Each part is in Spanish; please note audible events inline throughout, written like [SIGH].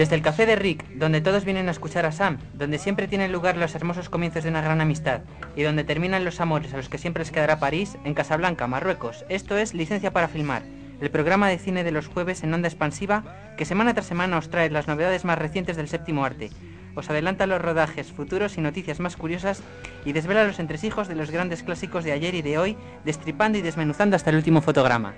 Desde el café de Rick, donde todos vienen a escuchar a Sam, donde siempre tienen lugar los hermosos comienzos de una gran amistad y donde terminan los amores a los que siempre les quedará París, en Casablanca, Marruecos. Esto es Licencia para Filmar, el programa de cine de los jueves en onda expansiva que semana tras semana os trae las novedades más recientes del séptimo arte. Os adelanta los rodajes futuros y noticias más curiosas y desvela los entresijos de los grandes clásicos de ayer y de hoy, destripando y desmenuzando hasta el último fotograma.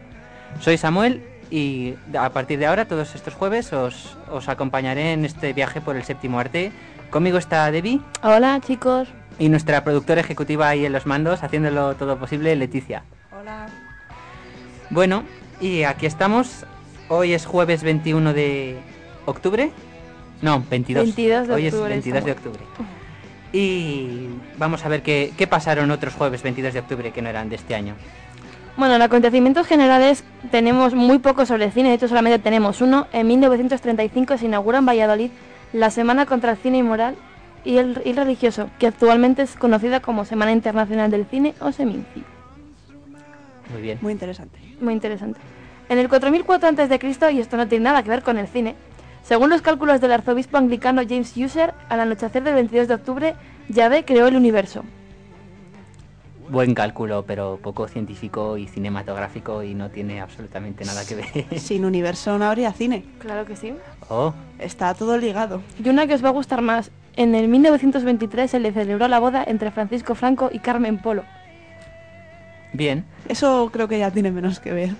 Soy Samuel y a partir de ahora, todos estos jueves, os, os acompañaré en este viaje por el séptimo arte. Conmigo está Debbie. Hola chicos. Y nuestra productora ejecutiva ahí en los mandos, haciéndolo todo posible, Leticia. Hola. Bueno, y aquí estamos. Hoy es jueves 21 de octubre. No, 22. 22 de Hoy octubre, es 22 de octubre. Y vamos a ver qué, qué pasaron otros jueves 22 de octubre que no eran de este año. Bueno, en acontecimientos generales tenemos muy poco sobre el cine, de hecho solamente tenemos uno. En 1935 se inaugura en Valladolid la Semana contra el Cine Inmoral y el y Religioso, que actualmente es conocida como Semana Internacional del Cine o Seminci. Muy bien. Muy interesante. Muy interesante. En el 4004 a.C., y esto no tiene nada que ver con el cine, según los cálculos del arzobispo anglicano James User, al anochecer del 22 de octubre, Yahvé creó el universo. Buen cálculo, pero poco científico y cinematográfico y no tiene absolutamente nada que ver. [LAUGHS] Sin universo no habría cine. Claro que sí. Oh, Está todo ligado. Y una que os va a gustar más. En el 1923 se le celebró la boda entre Francisco Franco y Carmen Polo. bien. Eso creo que ya tiene menos que ver.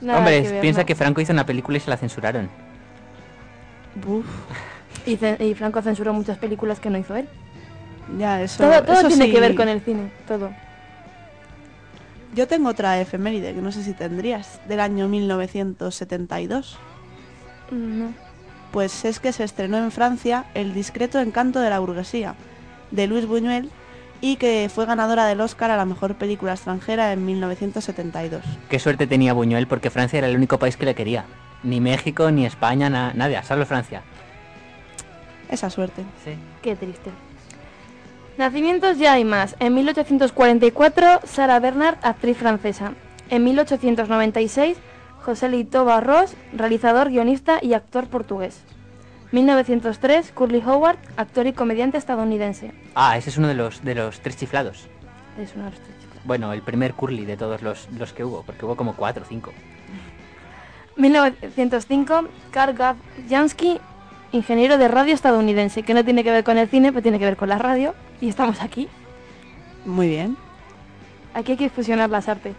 Nada Hombre, que ver, piensa ¿no? que Franco hizo una película y se la censuraron. Y, ce- y Franco censuró muchas películas que no hizo él. Ya, eso, todo todo eso tiene sí. que ver con el cine, todo. Yo tengo otra efeméride que no sé si tendrías, del año 1972. Mm, No. Pues es que se estrenó en Francia El discreto encanto de la burguesía, de Luis Buñuel, y que fue ganadora del Oscar a la mejor película extranjera en 1972. Qué suerte tenía Buñuel porque Francia era el único país que le quería. Ni México, ni España, na- nada, solo Francia. Esa suerte. Sí. Qué triste. Nacimientos ya hay más. En 1844, Sara Bernard, actriz francesa. En 1896, José Lito Barros, realizador, guionista y actor portugués. 1903, Curly Howard, actor y comediante estadounidense. Ah, ese es uno de los, de los tres chiflados. Es una de las tres chicas. Bueno, el primer curly de todos los, los que hubo, porque hubo como cuatro o cinco. 1905, Karl Gav Jansky, ingeniero de radio estadounidense, que no tiene que ver con el cine, pero tiene que ver con la radio. Y estamos aquí. Muy bien. Aquí hay que fusionar las artes.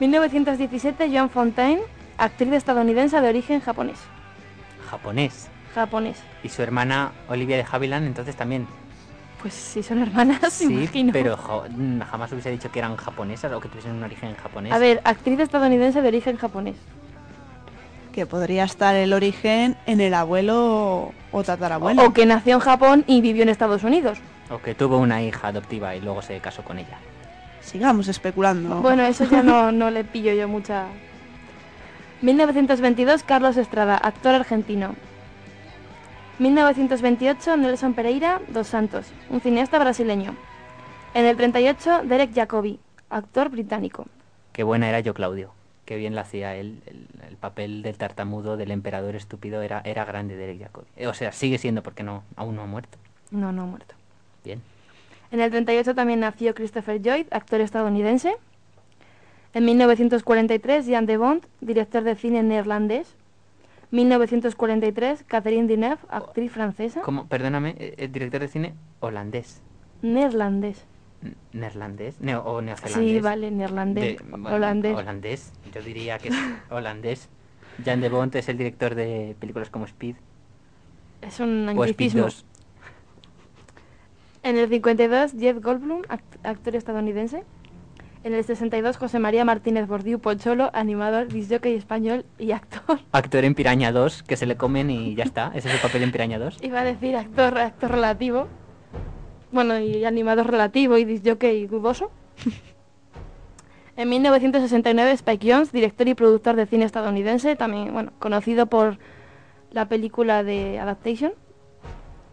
1917, Joan Fontaine, actriz estadounidense de origen japonés. Japonés. Japonés. Y su hermana Olivia de Havilland, entonces también. Pues sí, son hermanas, [LAUGHS] Sí, imagino. pero mm, jamás hubiese dicho que eran japonesas o que tuviesen un origen japonés. A ver, actriz estadounidense de origen japonés. Que podría estar el origen en el abuelo o tatarabuelo. O que nació en Japón y vivió en Estados Unidos. O que tuvo una hija adoptiva y luego se casó con ella. Sigamos especulando. Bueno, eso ya no, no le pillo yo mucha... 1922, Carlos Estrada, actor argentino. 1928, Nelson Pereira dos Santos, un cineasta brasileño. En el 38, Derek Jacobi, actor británico. Qué buena era yo, Claudio. Qué bien la hacía él. El, el papel del tartamudo, del emperador estúpido, era, era grande Derek Jacobi. O sea, sigue siendo porque no, aún no ha muerto. No, no ha muerto. Bien. En el 38 también nació Christopher Lloyd, actor estadounidense. En 1943, Jan de Bont, director de cine neerlandés. 1943, Catherine Deneuve, actriz francesa. ¿Cómo? Perdóname, eh, el director de cine holandés. Neerlandés. ¿Neerlandés? Neo- ¿O neozelandés? Sí, vale, neerlandés. De- bueno, holandés. Holandés. Yo diría que es holandés. Jan de Bont es el director de películas como Speed Es un o Speed anglicismo. 2. En el 52, Jeff Goldblum, act- actor estadounidense. En el 62, José María Martínez Bordiú Pocholo, animador, disjockey español y actor. [LAUGHS] Actor en Piraña 2, que se le comen y ya está. Ese es el papel en Piraña 2. Iba a decir actor, actor relativo. Bueno, y animador relativo y disjockey dudoso. [LAUGHS] en 1969, Spike Jones, director y productor de cine estadounidense, también, bueno, conocido por la película de Adaptation.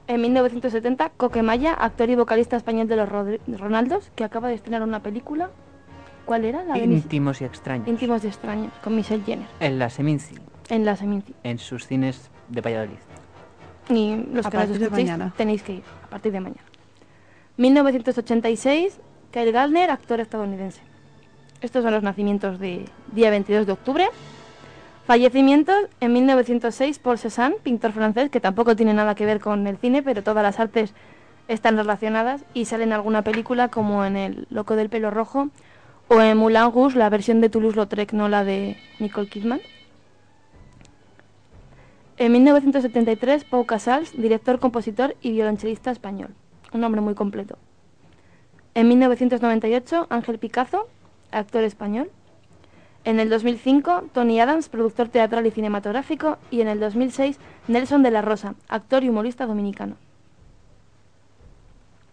En 1970, Coquemaya, actor y vocalista español de los Rodri- Ronaldos, que acaba de estrenar una película. ¿Cuál era? La de Íntimos y extraños. Íntimos y extraños, con Michelle Jenner, En la Seminci, en la Seminci. en sus cines de Valladolid. Y los A que partir de mañana. tenéis que ir a partir de mañana. 1986, Kyle Gardner, actor estadounidense. Estos son los nacimientos de día 22 de octubre. Fallecimientos en 1906, Paul Cézanne, pintor francés, que tampoco tiene nada que ver con el cine, pero todas las artes están relacionadas y sale en alguna película como en El Loco del Pelo Rojo o en Moulin Rouge, la versión de Toulouse-Lautrec, no la de Nicole Kidman. En 1973, Pau Casals, director, compositor y violonchelista español. Un nombre muy completo. En 1998, Ángel Picazo, actor español. En el 2005, Tony Adams, productor teatral y cinematográfico. Y en el 2006, Nelson de la Rosa, actor y humorista dominicano.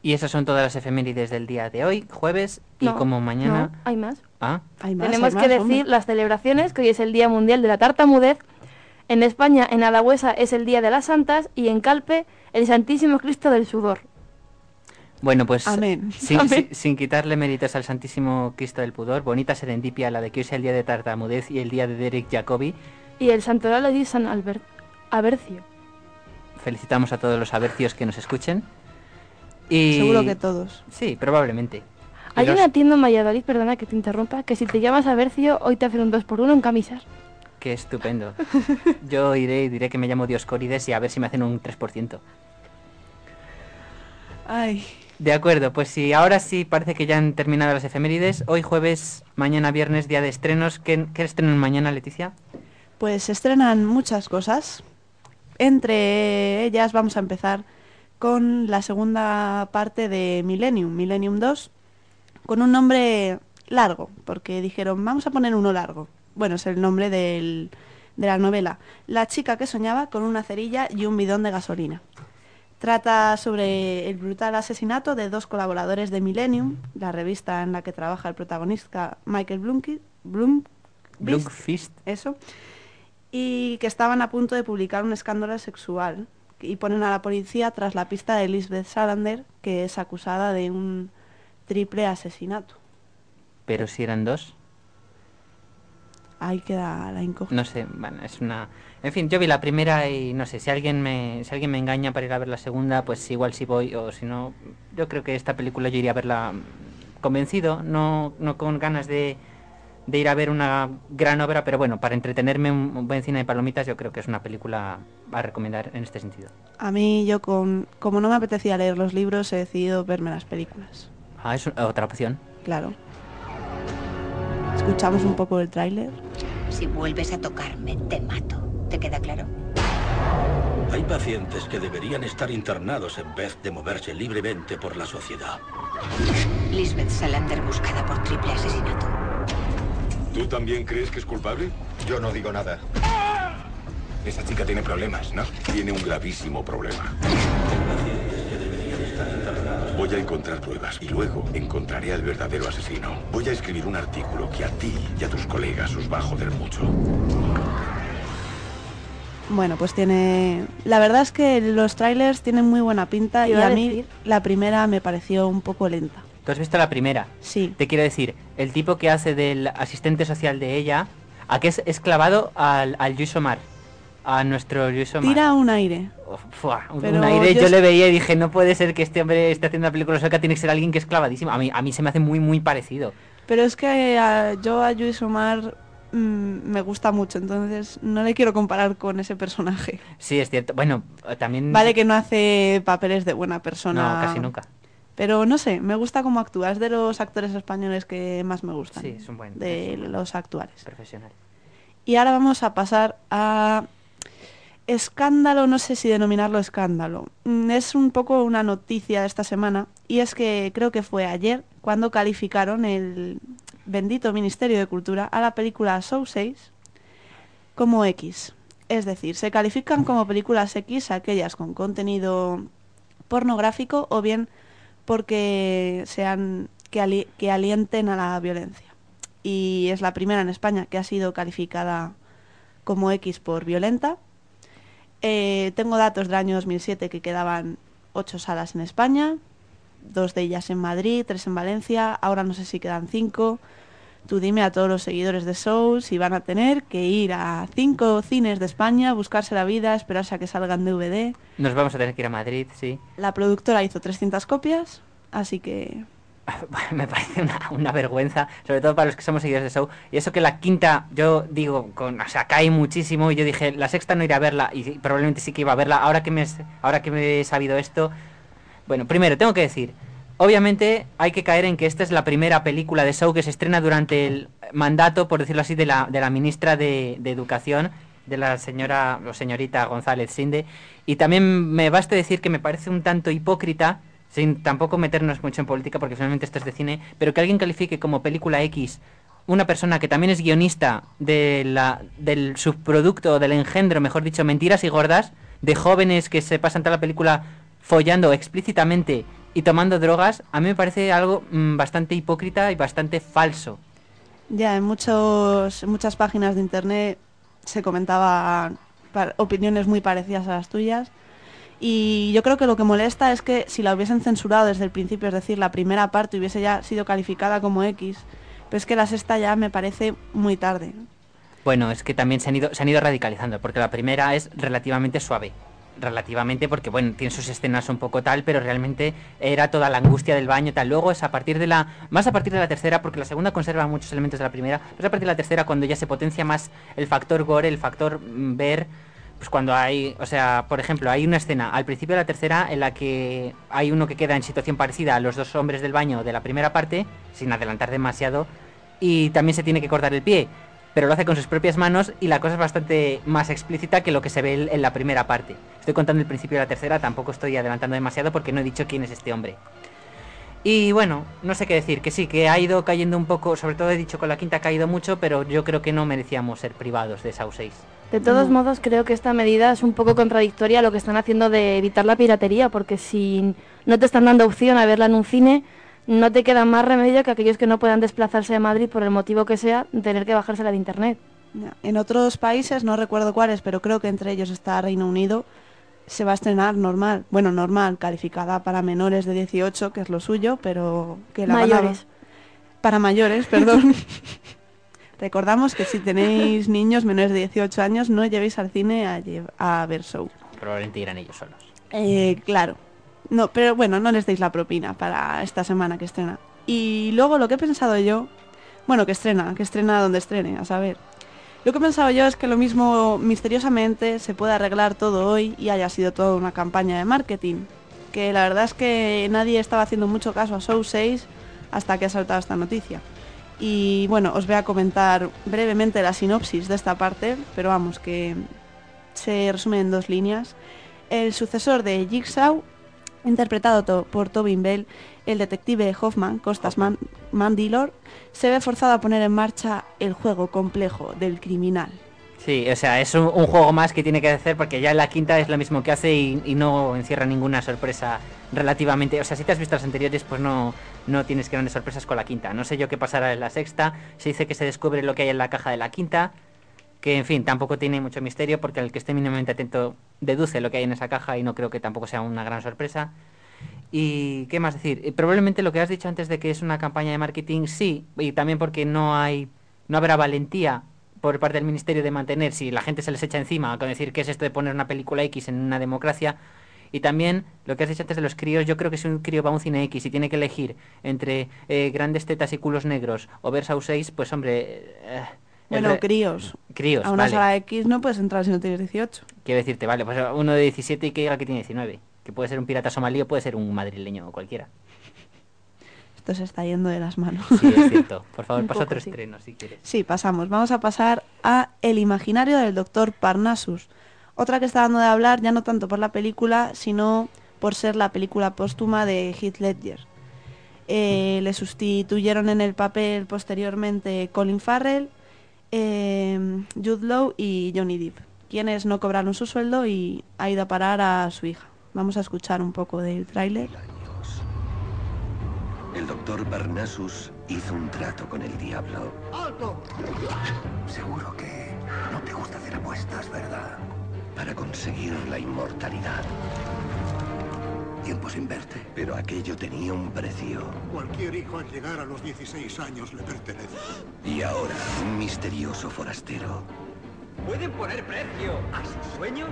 Y esas son todas las efemérides del día de hoy, jueves, y como mañana... no, hay más. Ah, Hay más, Tenemos hay que decir hombre. las celebraciones, que hoy es el Día Mundial de la Tartamudez. En España, en Adagüesa, es el Día de las Santas. Y en Calpe, el Santísimo Cristo del Sudor. Bueno, pues Amén. Sin, Amén. sin- sin quitarle méritos al Santísimo Cristo del Pudor, bonita serendipia la de que hoy sea el día de tartamudez y el día de Derek Jacobi. Y el Santoral de San Albert Abercio. Felicitamos a todos los abercios que nos escuchen. Y... Seguro que todos. Sí, probablemente. Hay los- una tienda en Valladolid, perdona que te interrumpa, que si te llamas Abercio, hoy te hacen un 2x1 en camisas. Qué estupendo. [LAUGHS] Yo iré y diré que me llamo Dioscórides y a ver si me hacen un 3%. Ay, De acuerdo, pues si ahora sí parece que ya han terminado las efemérides, hoy jueves, mañana viernes, día de estrenos. ¿Qué, estrenan mañana, Leticia? pues estrenan muchas cosas. Entre ellas vamos a empezar con la segunda parte de Millennium, Millennium 2, con un nombre largo, porque dijeron, vamos a poner uno largo. Bueno, es el nombre del- de la novela. La chica que soñaba con una cerilla y un bidón de gasolina. Trata sobre el brutal asesinato de dos colaboradores de Millennium, la revista en la que trabaja el protagonista Michael Blumki- Blum, Blunkfist. eso, y que estaban a punto de publicar un escándalo sexual y ponen a la policía tras la pista de Lisbeth Salander, que es acusada de un triple asesinato. Pero si eran dos. Ahí queda la incógnita. No sé, bueno, es una... En fin, yo vi la primera y no sé, si alguien me, si alguien me engaña para ir a ver la segunda, pues igual sí voy, o si no, yo creo que esta película yo iría a verla convencido, no, no con ganas de, de ir a ver una gran obra, pero bueno, para entretenerme un, un buen cine de palomitas, yo creo que es una película a recomendar en este sentido. A mí, yo con, como no me apetecía leer los libros, he decidido verme las películas. Ah, es otra opción. Claro. Escuchamos un poco el tráiler. Si vuelves a tocarme, te mato. ¿Te queda claro? Hay pacientes que deberían estar internados en vez de moverse libremente por la sociedad. Lisbeth Salander buscada por triple asesinato. ¿Tú también crees que es culpable? Yo no digo nada. Esa chica tiene problemas, ¿no? Tiene un gravísimo problema. Voy a encontrar pruebas y luego encontraré al verdadero asesino. Voy a escribir un artículo que a ti y a tus colegas os va a joder mucho. Bueno, pues tiene... La verdad es que los trailers tienen muy buena pinta y a a mí decir. la primera me pareció un poco lenta. ¿Tú has visto la primera? Sí. Te quiero decir, el tipo que hace del asistente social de ella, ¿a qué es, es clavado al, al Luis Omar? A nuestro Luis Omar. Tira un aire. Fua, un, aire, yo yo, es- le veía y dije, no puede ser que este hombre esté haciendo una película sueca, tiene que ser alguien que es clavadísimo. A mí, a mí se me hace muy, muy parecido. Pero es que a- yo a Luis Omar me gusta mucho, entonces no le quiero comparar con ese personaje. Sí, es cierto. Bueno, también... Vale que no hace papeles de buena persona. No, casi nunca. Pero no sé, me gusta cómo actúa. Es de los actores españoles que más me gustan. Sí, es un buen- De es un buen- los actuales. Profesional. Y ahora vamos a pasar a escándalo, no sé si denominarlo escándalo. Mm, Es un poco una noticia de esta semana y es que creo que fue ayer cuando calificaron el, bendito Ministerio de Cultura a la película Show 6 como X. Es decir, se califican como películas X aquellas con contenido pornográfico o bien porque sean que, ali- que alienten a la violencia. Y es la primera en España que ha sido calificada como X por violenta. Eh, tengo datos del año 2007 que quedaban ocho salas en España, dos de ellas en Madrid, tres en Valencia, ahora no sé si quedan cinco. Tú dime a todos los seguidores de Show si van a tener que ir a cinco cines de España, buscarse la vida, esperarse a que salgan DVD. Nos vamos a tener que ir a Madrid, sí. La productora hizo 300 copias, así que [LAUGHS] me parece una, una vergüenza, sobre todo para los que somos seguidores de Show. Y eso que la quinta, yo digo, con, o sea, cae muchísimo. Y yo dije, la sexta no iré a verla. Y probablemente sí que iba a verla. Ahora que me, ahora que me he sabido esto. Bueno, primero, tengo que decir. Obviamente hay que caer en que esta es la primera película de Show que se estrena durante el mandato, por decirlo así, de la, de la ministra de, de Educación, de la señora o señorita González Sinde. Y también me basta decir que me parece un tanto hipócrita, sin tampoco meternos mucho en política, porque finalmente esto es de cine, pero que alguien califique como película X una persona que también es guionista de la, del subproducto, del engendro, mejor dicho, Mentiras y Gordas, de jóvenes que se pasan toda la película follando explícitamente y tomando drogas, a mí me parece algo mm, bastante hipócrita y bastante falso. ya en, muchos, en muchas páginas de internet se comentaban opiniones muy parecidas a las tuyas. Y yo creo que lo que molesta es que si la hubiesen censurado desde el principio, es decir, la primera parte hubiese ya sido calificada como X, pero es que la sexta ya me parece muy tarde. Bueno, es que también se han ido, se han ido radicalizando, porque la primera es relativamente suave. Relativamente, porque bueno, tiene sus escenas un poco tal, pero realmente era toda la angustia del baño tal. Luego es a partir de la. Más a partir de la tercera, porque la segunda conserva muchos elementos de la primera. Pero es a partir de la tercera cuando ya se potencia más el factor gore, el factor mm, ver. Pues cuando hay. O sea, por ejemplo, hay una escena al principio de la tercera en la que hay uno que queda en situación parecida a los dos hombres del baño de la primera parte, sin adelantar demasiado. Y también se tiene que cortar el pie pero lo hace con sus propias manos y la cosa es bastante más explícita que lo que se ve en la primera parte. Estoy contando el principio de la tercera, tampoco estoy adelantando demasiado porque no he dicho quién es este hombre. Y bueno, no sé qué decir, que sí, que ha ido cayendo un poco, sobre todo he dicho con la quinta ha caído mucho, pero yo creo que no merecíamos ser privados de Saw 6. De todos modos, creo que esta medida es un poco contradictoria a lo que están haciendo de evitar la piratería, porque si no te están dando opción a verla en un cine, no te queda más remedio que aquellos que no puedan desplazarse de Madrid por el motivo que sea, tener que bajársela de internet. En otros países, no recuerdo cuáles, pero creo que entre ellos está Reino Unido, se va a estrenar normal. Bueno, normal, calificada para menores de 18, que es lo suyo, pero que la van a- Mayores. Para mayores, perdón. [LAUGHS] Recordamos que si tenéis niños menores de 18 años, no llevéis al cine a, lle- a ver show. Probablemente irán ellos solos. Eh, claro. No, pero bueno, no les deis la propina para esta semana que estrena. Y luego lo que he pensado yo, bueno, que estrena, que estrena donde estrene, a saber. Lo que he pensado yo es que lo mismo misteriosamente se puede arreglar todo hoy y haya sido toda una campaña de marketing. Que la verdad es que nadie estaba haciendo mucho caso a Show 6 hasta que ha saltado esta noticia. Y bueno, os voy a comentar brevemente la sinopsis de esta parte, pero vamos, que se resume en dos líneas. El sucesor de Jigsaw, interpretado por Tobin Bell, el detective Hoffman, Costas Man- se ve forzado a poner en marcha el juego complejo del criminal. Sí, o sea, es un, un juego más que tiene que hacer porque ya en la quinta es lo mismo que hace y, y no encierra ninguna sorpresa relativamente. O sea, si te has visto las anteriores, pues no, no tienes grandes sorpresas con la quinta. No sé yo qué pasará en la sexta. Se dice que se descubre lo que hay en la caja de la quinta. Que en fin, tampoco tiene mucho misterio porque el que esté mínimamente atento deduce lo que hay en esa caja y no creo que tampoco sea una gran sorpresa. Y qué más decir, Eh, probablemente lo que has dicho antes de que es una campaña de marketing, sí, y también porque no hay, no habrá valentía por parte del ministerio de mantener, si la gente se les echa encima con decir qué es esto de poner una película X en una democracia. Y también lo que has dicho antes de los críos, yo creo que si un crío va a un cine X y tiene que elegir entre eh, grandes tetas y culos negros o ver Saw 6, pues hombre... eh, Bueno, críos. Críos, a una vale. sala X no puedes entrar si no tienes 18. Quiero decirte, vale, pues uno de 17 y que diga que tiene 19. Que puede ser un pirata somalí o puede ser un madrileño o cualquiera. Esto se está yendo de las manos. Sí, es cierto. [LAUGHS] Por favor, pasa otro sí. estreno si quieres. Sí, pasamos. Vamos a pasar a El imaginario del doctor Parnassus. Otra que está dando de hablar ya no tanto por la película, sino por ser la película póstuma de Heath Ledger. Eh, le sustituyeron en el papel posteriormente Colin Farrell, eh, Jude Law y Johnny Depp, quienes no cobraron su sueldo y ha ido a parar a su hija. Vamos a escuchar un poco del tráiler. El doctor Parnassus hizo un trato con el diablo. ¡Alto! Seguro que no te gusta hacer apuestas, ¿verdad? Para conseguir la inmortalidad. Tiempo sin verte, pero aquello tenía un precio. Cualquier hijo al llegar a los 16 años le pertenece. Y ahora, un misterioso forastero ¿Pueden poner precio a sus sueños?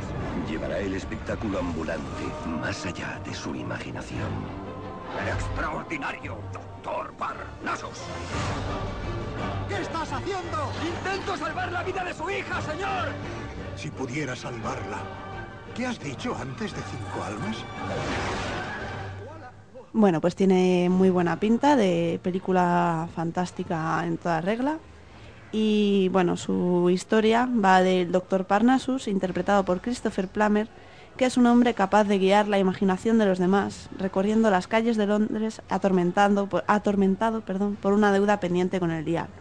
llevará el espectáculo ambulante más allá de su imaginación. El extraordinario Doctor Parnassus. ¿Qué estás haciendo? ¡Intento salvar la vida de su hija, señor! Si pudiera salvarla. ¿Qué has dicho antes de cinco almas? Bueno, pues tiene muy buena pinta de película fantástica en toda regla. Y bueno, su historia va del Dr. Parnassus, interpretado por Christopher Plummer, que es un hombre capaz de guiar la imaginación de los demás, recorriendo las calles de Londres atormentando, atormentado perdón, por una deuda pendiente con el diablo.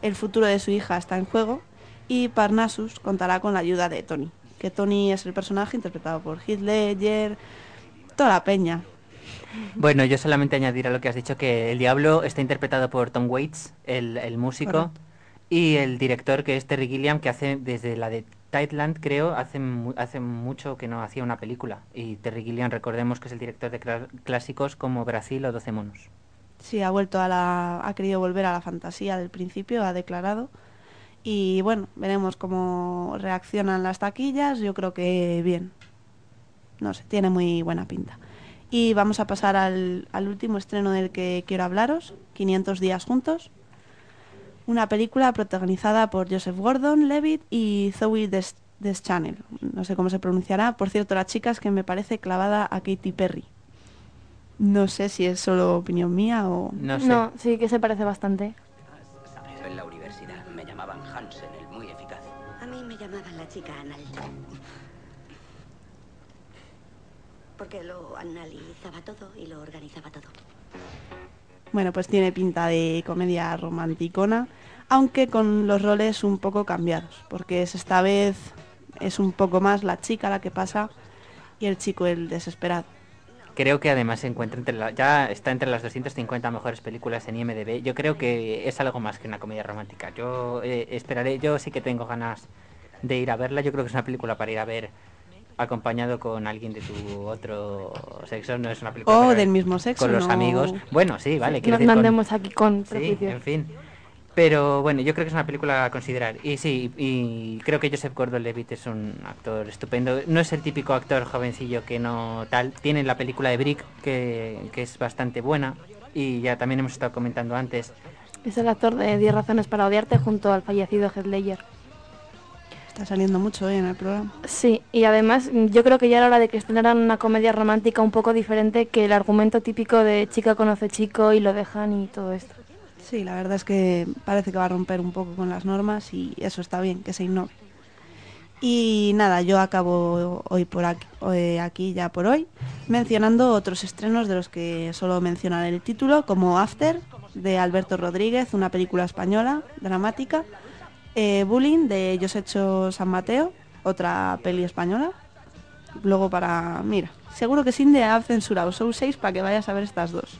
El futuro de su hija está en juego y Parnassus contará con la ayuda de Tony, que Tony es el personaje interpretado por Heath Ledger, toda la peña. Bueno, yo solamente añadir a lo que has dicho que el diablo está interpretado por Tom Waits, el, el músico, Correcto. y el director que es Terry Gilliam, que hace desde la de Tideland, creo, hace, hace mucho que no hacía una película. Y Terry Gilliam, recordemos que es el director de clásicos como Brasil o 12 monos. Sí, ha vuelto a la, ha querido volver a la fantasía del principio, ha declarado. Y bueno, veremos cómo reaccionan las taquillas. Yo creo que bien. No sé, tiene muy buena pinta. Y vamos a pasar al, al último estreno del que quiero hablaros, 500 días juntos. Una película protagonizada por Joseph Gordon-Levitt y Zoe Des- Deschanel. No sé cómo se pronunciará. Por cierto, la chica es que me parece clavada a Katy Perry. No sé si es solo opinión mía o... No sé. No, sí que se parece bastante. A mí me llamaban la chica anal. Porque lo analizaba todo y lo organizaba todo. Bueno, pues tiene pinta de comedia romanticona, aunque con los roles un poco cambiados, porque es esta vez es un poco más la chica la que pasa y el chico el desesperado. Creo que además se encuentra entre la, ya está entre las 250 mejores películas en IMDb. Yo creo que es algo más que una comedia romántica. Yo eh, esperaré, yo sí que tengo ganas de ir a verla. Yo creo que es una película para ir a ver acompañado con alguien de tu otro sexo. No es una película O para ver del mismo sexo, Con los no- amigos. Bueno, sí, vale. Quiero no decir, con- andemos aquí con Sí, prejuicios. en fin. Pero bueno, yo creo que es una película a considerar. Y sí, y creo que Joseph Gordon-Levitt es un actor estupendo. No es el típico actor jovencillo que no tal. Tiene la película de Brick, que, que es bastante buena. Y ya también hemos estado comentando antes. Es el actor de 10 razones para odiarte junto al fallecido Heath Ledger. Está saliendo mucho hoy en el programa. Sí, y además yo creo que ya era hora de que estrenaran una comedia romántica un poco diferente que el argumento típico de chica conoce chico y lo dejan y todo esto. Sí, la verdad es que parece que va a romper un poco con las normas y eso está bien, que se ignore. Y nada, yo acabo hoy por aquí, eh, aquí ya por hoy, mencionando otros estrenos de los que solo mencionaré el título, como After, de Alberto Rodríguez, una película española, dramática, eh, Bullying, de Josecho San Mateo, otra peli española. Luego para, mira, seguro que Sinde ha censurado Show 6 para que vayas a ver estas dos.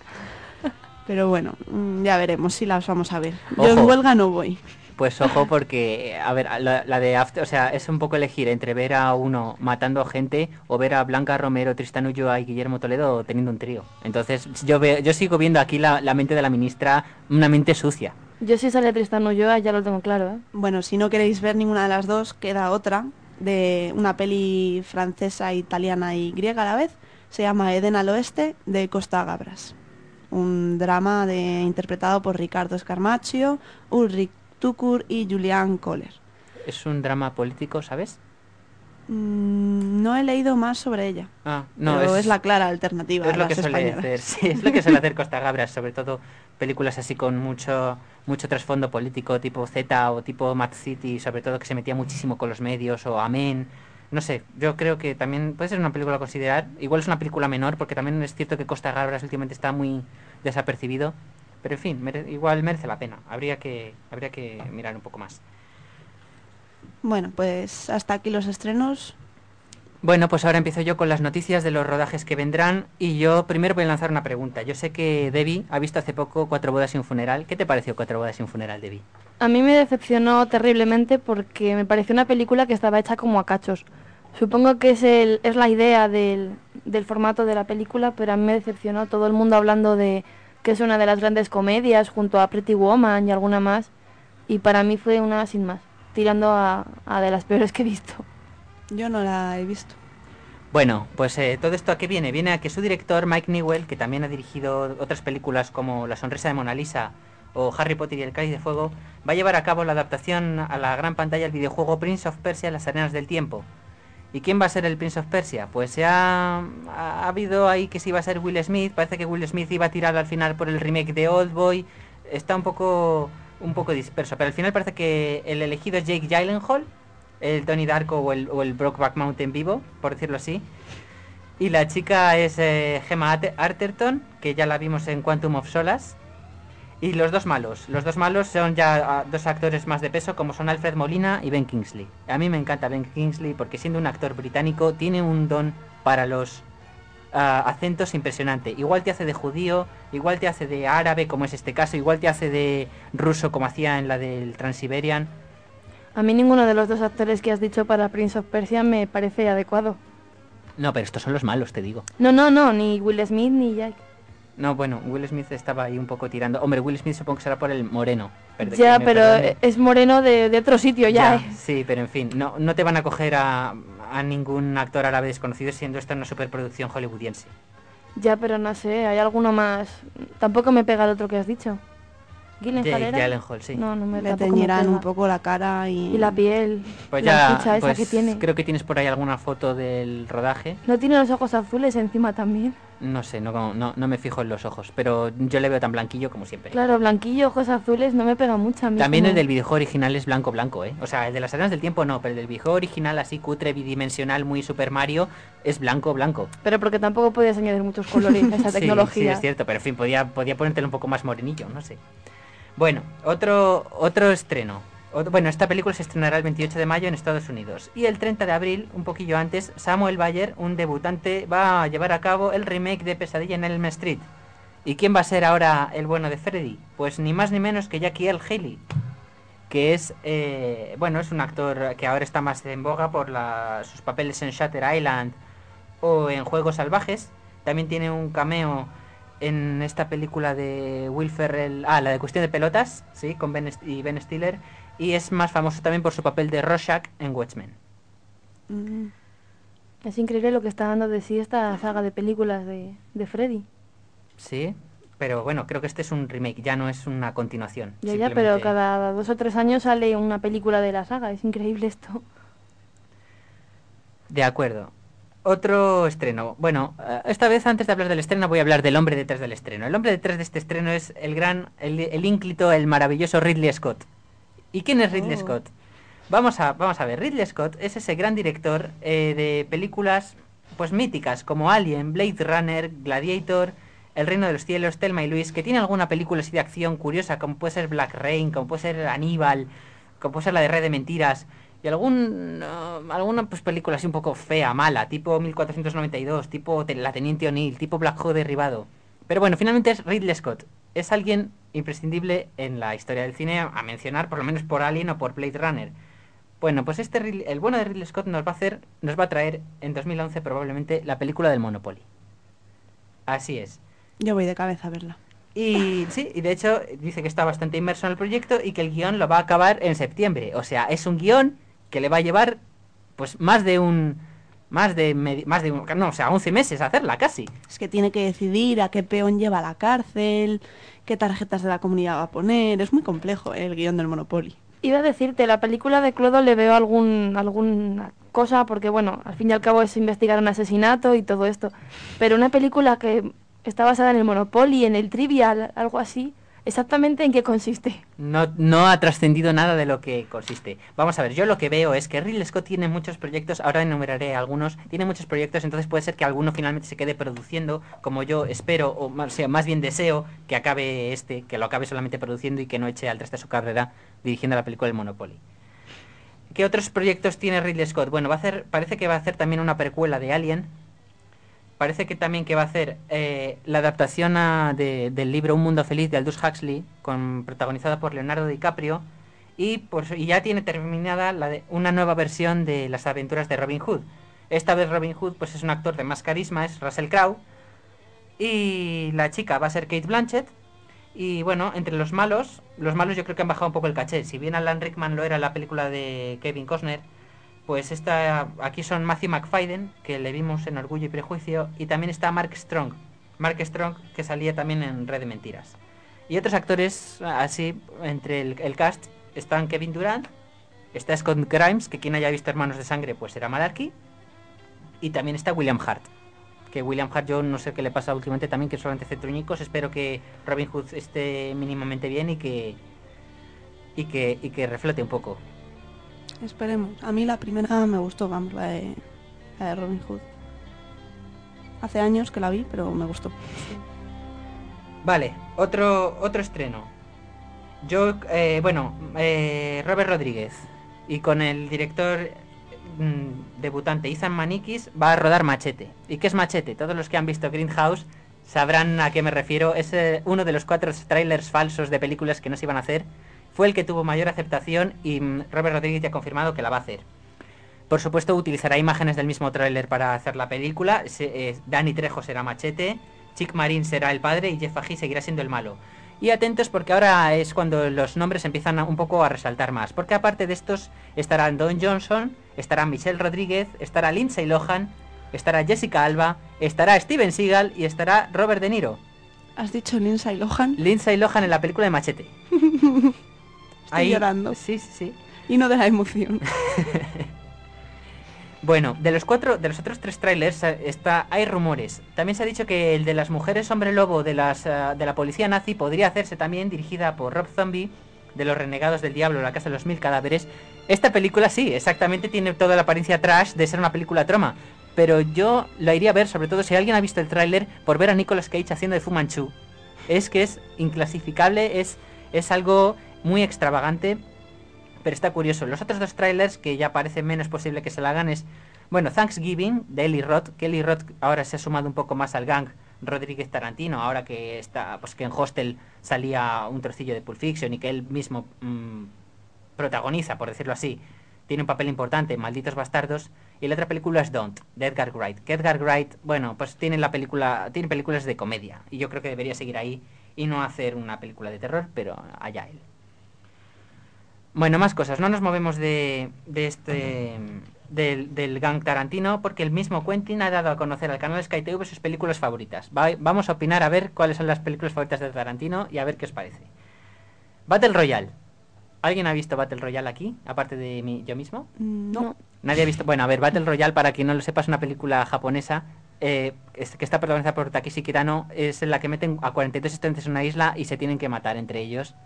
[LAUGHS] Pero bueno, mm, ya veremos si las vamos a ver. Yo en huelga no voy. Pues ojo porque, a ver, la, la de After, o sea, es un poco elegir entre ver a uno matando gente o ver a Blanca Romero, Tristan Ulloa y Guillermo Toledo teniendo un trío. Entonces yo veo, yo sigo viendo aquí la, la mente de la ministra, una mente sucia. Yo si sale Tristan Ulloa ya lo tengo claro, ¿eh? Bueno, si no queréis ver ninguna de las dos, queda otra de una peli francesa, italiana y griega a la vez. Se llama Eden al Oeste de Costa Gabras. Un drama de, interpretado por Ricardo Scarmaccio, Ulrich Tukur y Julian Kohler. Es un drama político, ¿sabes? Mm, no he leído más sobre ella. Ah, no, pero es- es, la clara alternativa Es a lo que suele hacer, sí, es lo que suele hacer Costa Gabras, sobre todo películas así con mucho mucho trasfondo político, tipo Z o tipo Mad City, sobre todo que se metía muchísimo con los medios, o Amén, no sé, yo creo que también puede ser una película a considerar. Igual es una película menor, porque también es cierto que Costa Gabras últimamente está muy desapercibido. Pero en fin, mere- igual merece la pena. Habría que, habría que mirar un poco más. Bueno, pues hasta aquí los estrenos. Bueno, pues ahora empiezo yo con las noticias de los rodajes que vendrán. Y yo primero voy a lanzar una pregunta. Yo sé que Debbie ha visto hace poco Cuatro bodas y un funeral. ¿Qué te pareció Cuatro bodas y un funeral, Debbie? A mí me decepcionó terriblemente porque me pareció una película que estaba hecha como a cachos. Supongo que es, el, es la idea del, del formato de la película, pero a mí me decepcionó todo el mundo hablando de que es una de las grandes comedias junto a Pretty Woman y alguna más. Y para mí fue una sin más, tirando a, a de las peores que he visto. Yo no la he visto. Bueno, pues eh, todo esto a qué viene? Viene a que su director, Mike Newell, que también ha dirigido otras películas como La sonrisa de Mona Lisa o Harry Potter y el cáliz de fuego, va a llevar a cabo la adaptación a la gran pantalla del videojuego Prince of Persia, Las arenas del tiempo. ¿Y quién va a ser el Prince of Persia? Pues se ha, ha habido ahí que se iba a ser Will Smith, parece que Will Smith iba a tirar al final por el remake de Old Boy, está un poco un poco disperso, pero al final parece que el elegido es Jake Gyllenhaal, el Tony Darko o el, o el Brokeback Mountain vivo, por decirlo así. Y la chica es eh, Gemma Arterton, que ya la vimos en Quantum of Solace. Y los dos malos. Los dos malos son ya ah, dos actores más de peso, como son Alfred Molina y Ben Kingsley. A mí me encanta Ben Kingsley porque siendo un actor británico tiene un don para los acentos impresionante. Igual te hace de judío, igual te hace de árabe, como es este caso, igual te hace de ruso, como hacía en la del Transiberian. A mí ninguno de los dos actores que has dicho para Prince of Persia me parece adecuado. No, pero estos son los malos, te digo. No, no, no, ni Will Smith ni Jack. No, bueno, Will Smith estaba ahí un poco tirando. Hombre, Will Smith supongo que será por el moreno. Ya, pero perdone. es moreno de, de otro sitio ya, ¿eh? Sí, pero en fin, no, no te van a coger a, a ningún actor árabe desconocido siendo esta una superproducción hollywoodiense. Ya, pero no sé, hay alguno más. Tampoco me pega el otro que has dicho. ¿Gyllenhaal era? Gyllenhaal, sí. No, no me, Le teñirán un poco la cara y... Y la piel. Pues la ya, esa pues que tiene. creo que tienes por ahí alguna foto del rodaje. ¿No tiene los ojos azules encima también? No sé, no, no, no me fijo en los ojos, pero yo le veo tan blanquillo como siempre. Claro, blanquillo, ojos azules, no me pega mucho a mí. También como- el del videojuego original es blanco blanco, ¿eh? O sea, el de las arenas del tiempo no, pero el del videojuego original así cutre, bidimensional, muy Super Mario, es blanco blanco. Pero porque tampoco podías añadir muchos colores a esa [LAUGHS] Sí, tecnología. Sí, es cierto, pero en fin, podía, podía ponértelo un poco más morenillo, no sé. Bueno, otro, otro estreno. Bueno, esta película se estrenará el 28 de mayo en Estados Unidos. Y el 30 de abril, un poquillo antes, Samuel Bayer, un debutante, va a llevar a cabo el remake de Pesadilla en Elm Street. ¿Y quién va a ser ahora el bueno de Freddy? Pues ni más ni menos que Jackie L. Haley. Que es, eh, bueno, es un actor que ahora está más en boga por la- sus papeles en Shutter Island o en Juegos Salvajes. También tiene un cameo en esta película de Will Ferrell, ah, la de Cuestión de Pelotas, sí, con Ben y Ben Stiller, y es más famoso también por su papel de Rorschach en Watchmen. Mm, Es increíble lo que está dando de sí esta saga de películas de, de Freddy. Sí, pero bueno, creo que este es un remake, ya no es una continuación. Ya, ya, pero cada dos o tres años sale una película de la saga. Es increíble esto. De acuerdo. Otro estreno. Bueno, eh, esta vez antes de hablar del estreno voy a hablar del hombre detrás del estreno. El hombre detrás de este estreno es el gran, el, el ínclito, el maravilloso Ridley Scott. ¿Y quién es Ridley Oh. Scott? Vamos a, vamos a ver, Ridley Scott es ese gran director eh, de películas pues míticas como Alien, Blade Runner, Gladiator, El Reino de los Cielos, Thelma y Luis, que tiene alguna película así de acción curiosa como puede ser Black Rain, como puede ser Aníbal, como puede ser la de Red de Mentiras, y algún alguna pues película así un poco fea, mala, tipo 1492, tipo La Teniente O'Neill, tipo Black Hawk derribado. Pero bueno, finalmente es Ridley Scott. Es alguien imprescindible en la historia del cine a mencionar, por lo menos por Alien o por Blade Runner. Bueno, pues este el bueno de Ridley Scott nos va a hacer, nos va a traer en 2011 probablemente la película del Monopoly. Así es. Yo voy de cabeza a verla. Y sí, y de hecho dice que está bastante inmerso en el proyecto y que el guion lo va a acabar en septiembre. O sea, es un guion que le va a llevar pues más de un más de medi- más de un, no, o sea, 11 meses hacerla casi. Es que tiene que decidir a qué peón lleva a la cárcel, qué tarjetas de la comunidad va a poner. Es muy complejo eh, el guion del Monopoly. Iba a decirte, la película de Clodo le veo algún, alguna cosa, porque bueno, al fin y al cabo es investigar un asesinato y todo esto. Pero una película que está basada en el Monopoly, en el Trivial, algo así, exactamente en qué consiste. No, no ha trascendido nada de lo que consiste. Vamos a ver, yo lo que veo es que Ridley Scott tiene muchos proyectos, ahora enumeraré algunos, tiene muchos proyectos, entonces puede ser que alguno finalmente se quede produciendo, como yo espero, o más, sea, más bien deseo, que acabe este, que lo acabe solamente produciendo y que no eche al resto de su carrera dirigiendo la película El Monopoly. ¿Qué otros proyectos tiene Ridley Scott? Bueno, va a hacer, parece que va a hacer también una precuela de Alien, parece que también que va a hacer eh, la adaptación del libro Un Mundo Feliz de Aldous Huxley, con, protagonizada por Leonardo DiCaprio, y, y ya tiene terminada de, una nueva versión de las aventuras de Robin Hood. Esta vez Robin Hood pues es un actor de más carisma, es Russell Crowe, y la chica va a ser Kate Blanchett, y bueno, entre los malos, los malos yo creo que han bajado un poco el caché. Si bien Alan Rickman lo era en la película de Kevin Costner, pues esta, aquí son Matthew McFadden, que le vimos en Orgullo y Prejuicio, y también está Mark Strong. Mark Strong, que salía también en Red de Mentiras. Y otros actores, así, entre el, cast, están Kevin Durant, está Scott Grimes, que quien haya visto Hermanos de Sangre, pues era Malarkey, y también está William Hart. Que William Hart, yo no sé qué le pasa últimamente también, que solamente hace truñicos. Espero que Robin Hood esté mínimamente bien y que, y que, y que reflote un poco. Esperemos. A mí la primera me gustó, vamos, la de, Robin Hood. Hace años que la vi, pero me gustó. Vale, otro, otro estreno. Yo, eh, bueno, eh, Robert Rodríguez y con el director mm, debutante Ethan Manikis va a rodar Machete. ¿Y qué es Machete? Todos los que han visto Greenhouse sabrán a qué me refiero. Es eh, uno de los cuatro trailers falsos de películas que no se iban a hacer fue el que tuvo mayor aceptación y mm, Robert Rodríguez ya ha confirmado que la va a hacer. Por supuesto utilizará imágenes del mismo tráiler para hacer la película. Eh, Danny Trejo será Machete, Chick Marín será el padre y Jeff Fahey seguirá siendo el malo. Y atentos porque ahora es cuando los nombres empiezan un poco a resaltar más. Porque aparte de estos estarán Don Johnson, estará Michelle Rodríguez, estará Lindsay Lohan, estará Jessica Alba, estará Steven Seagal y estará Robert De Niro. ¿Has dicho Lindsay Lohan? Lindsay Lohan en la película de Machete. [LAUGHS] Estoy llorando. Sí, sí, sí. Y no de la emoción. [LAUGHS] bueno, de los cuatro, de los otros tres trailers eh, está, hay rumores. También se ha dicho que el de las mujeres hombre lobo de las eh, de la policía nazi podría hacerse también dirigida por Rob Zombie de los renegados del diablo, la casa de los mil cadáveres. Esta película sí, exactamente tiene toda la apariencia trash de ser una película troma. Pero yo la iría a ver, sobre todo si alguien ha visto el tráiler, por ver a Nicolas Cage haciendo de Fu Manchu. Es que es inclasificable, es, es algo muy extravagante, pero está curioso. Los otros dos trailers que ya parece menos posible que se la hagan es, bueno, Thanksgiving de Eli Roth, que Eli Roth ahora se ha sumado un poco más al gang Rodríguez Tarantino, ahora que está, pues que en Hostel salía un trocillo de Pulp Fiction y que él mismo mm, protagoniza, por decirlo así, tiene un papel importante, Malditos Bastardos, y la otra película es Don't, de Edgar Wright. Que Edgar Wright, bueno, pues tiene la película, tiene películas de comedia, y yo creo que debería seguir ahí y no hacer una película de terror, pero allá él. Bueno, más cosas. No nos movemos de, este del, gang Tarantino porque el mismo Quentin ha dado a conocer al canal SkyTV sus películas favoritas. vamos a opinar a ver cuáles son las películas favoritas de Tarantino y a ver qué os parece. Battle Royale. ¿Alguien ha visto Battle Royale aquí? Aparte de mí, yo mismo. Mm, no. Nadie ha visto. Bueno, a ver, Battle Royale, para quien no lo sepa, es una película japonesa eh, que está protagonizada por Takeshi Kitano. Es en la que meten a 42 estudiantes en una isla y se tienen que matar entre ellos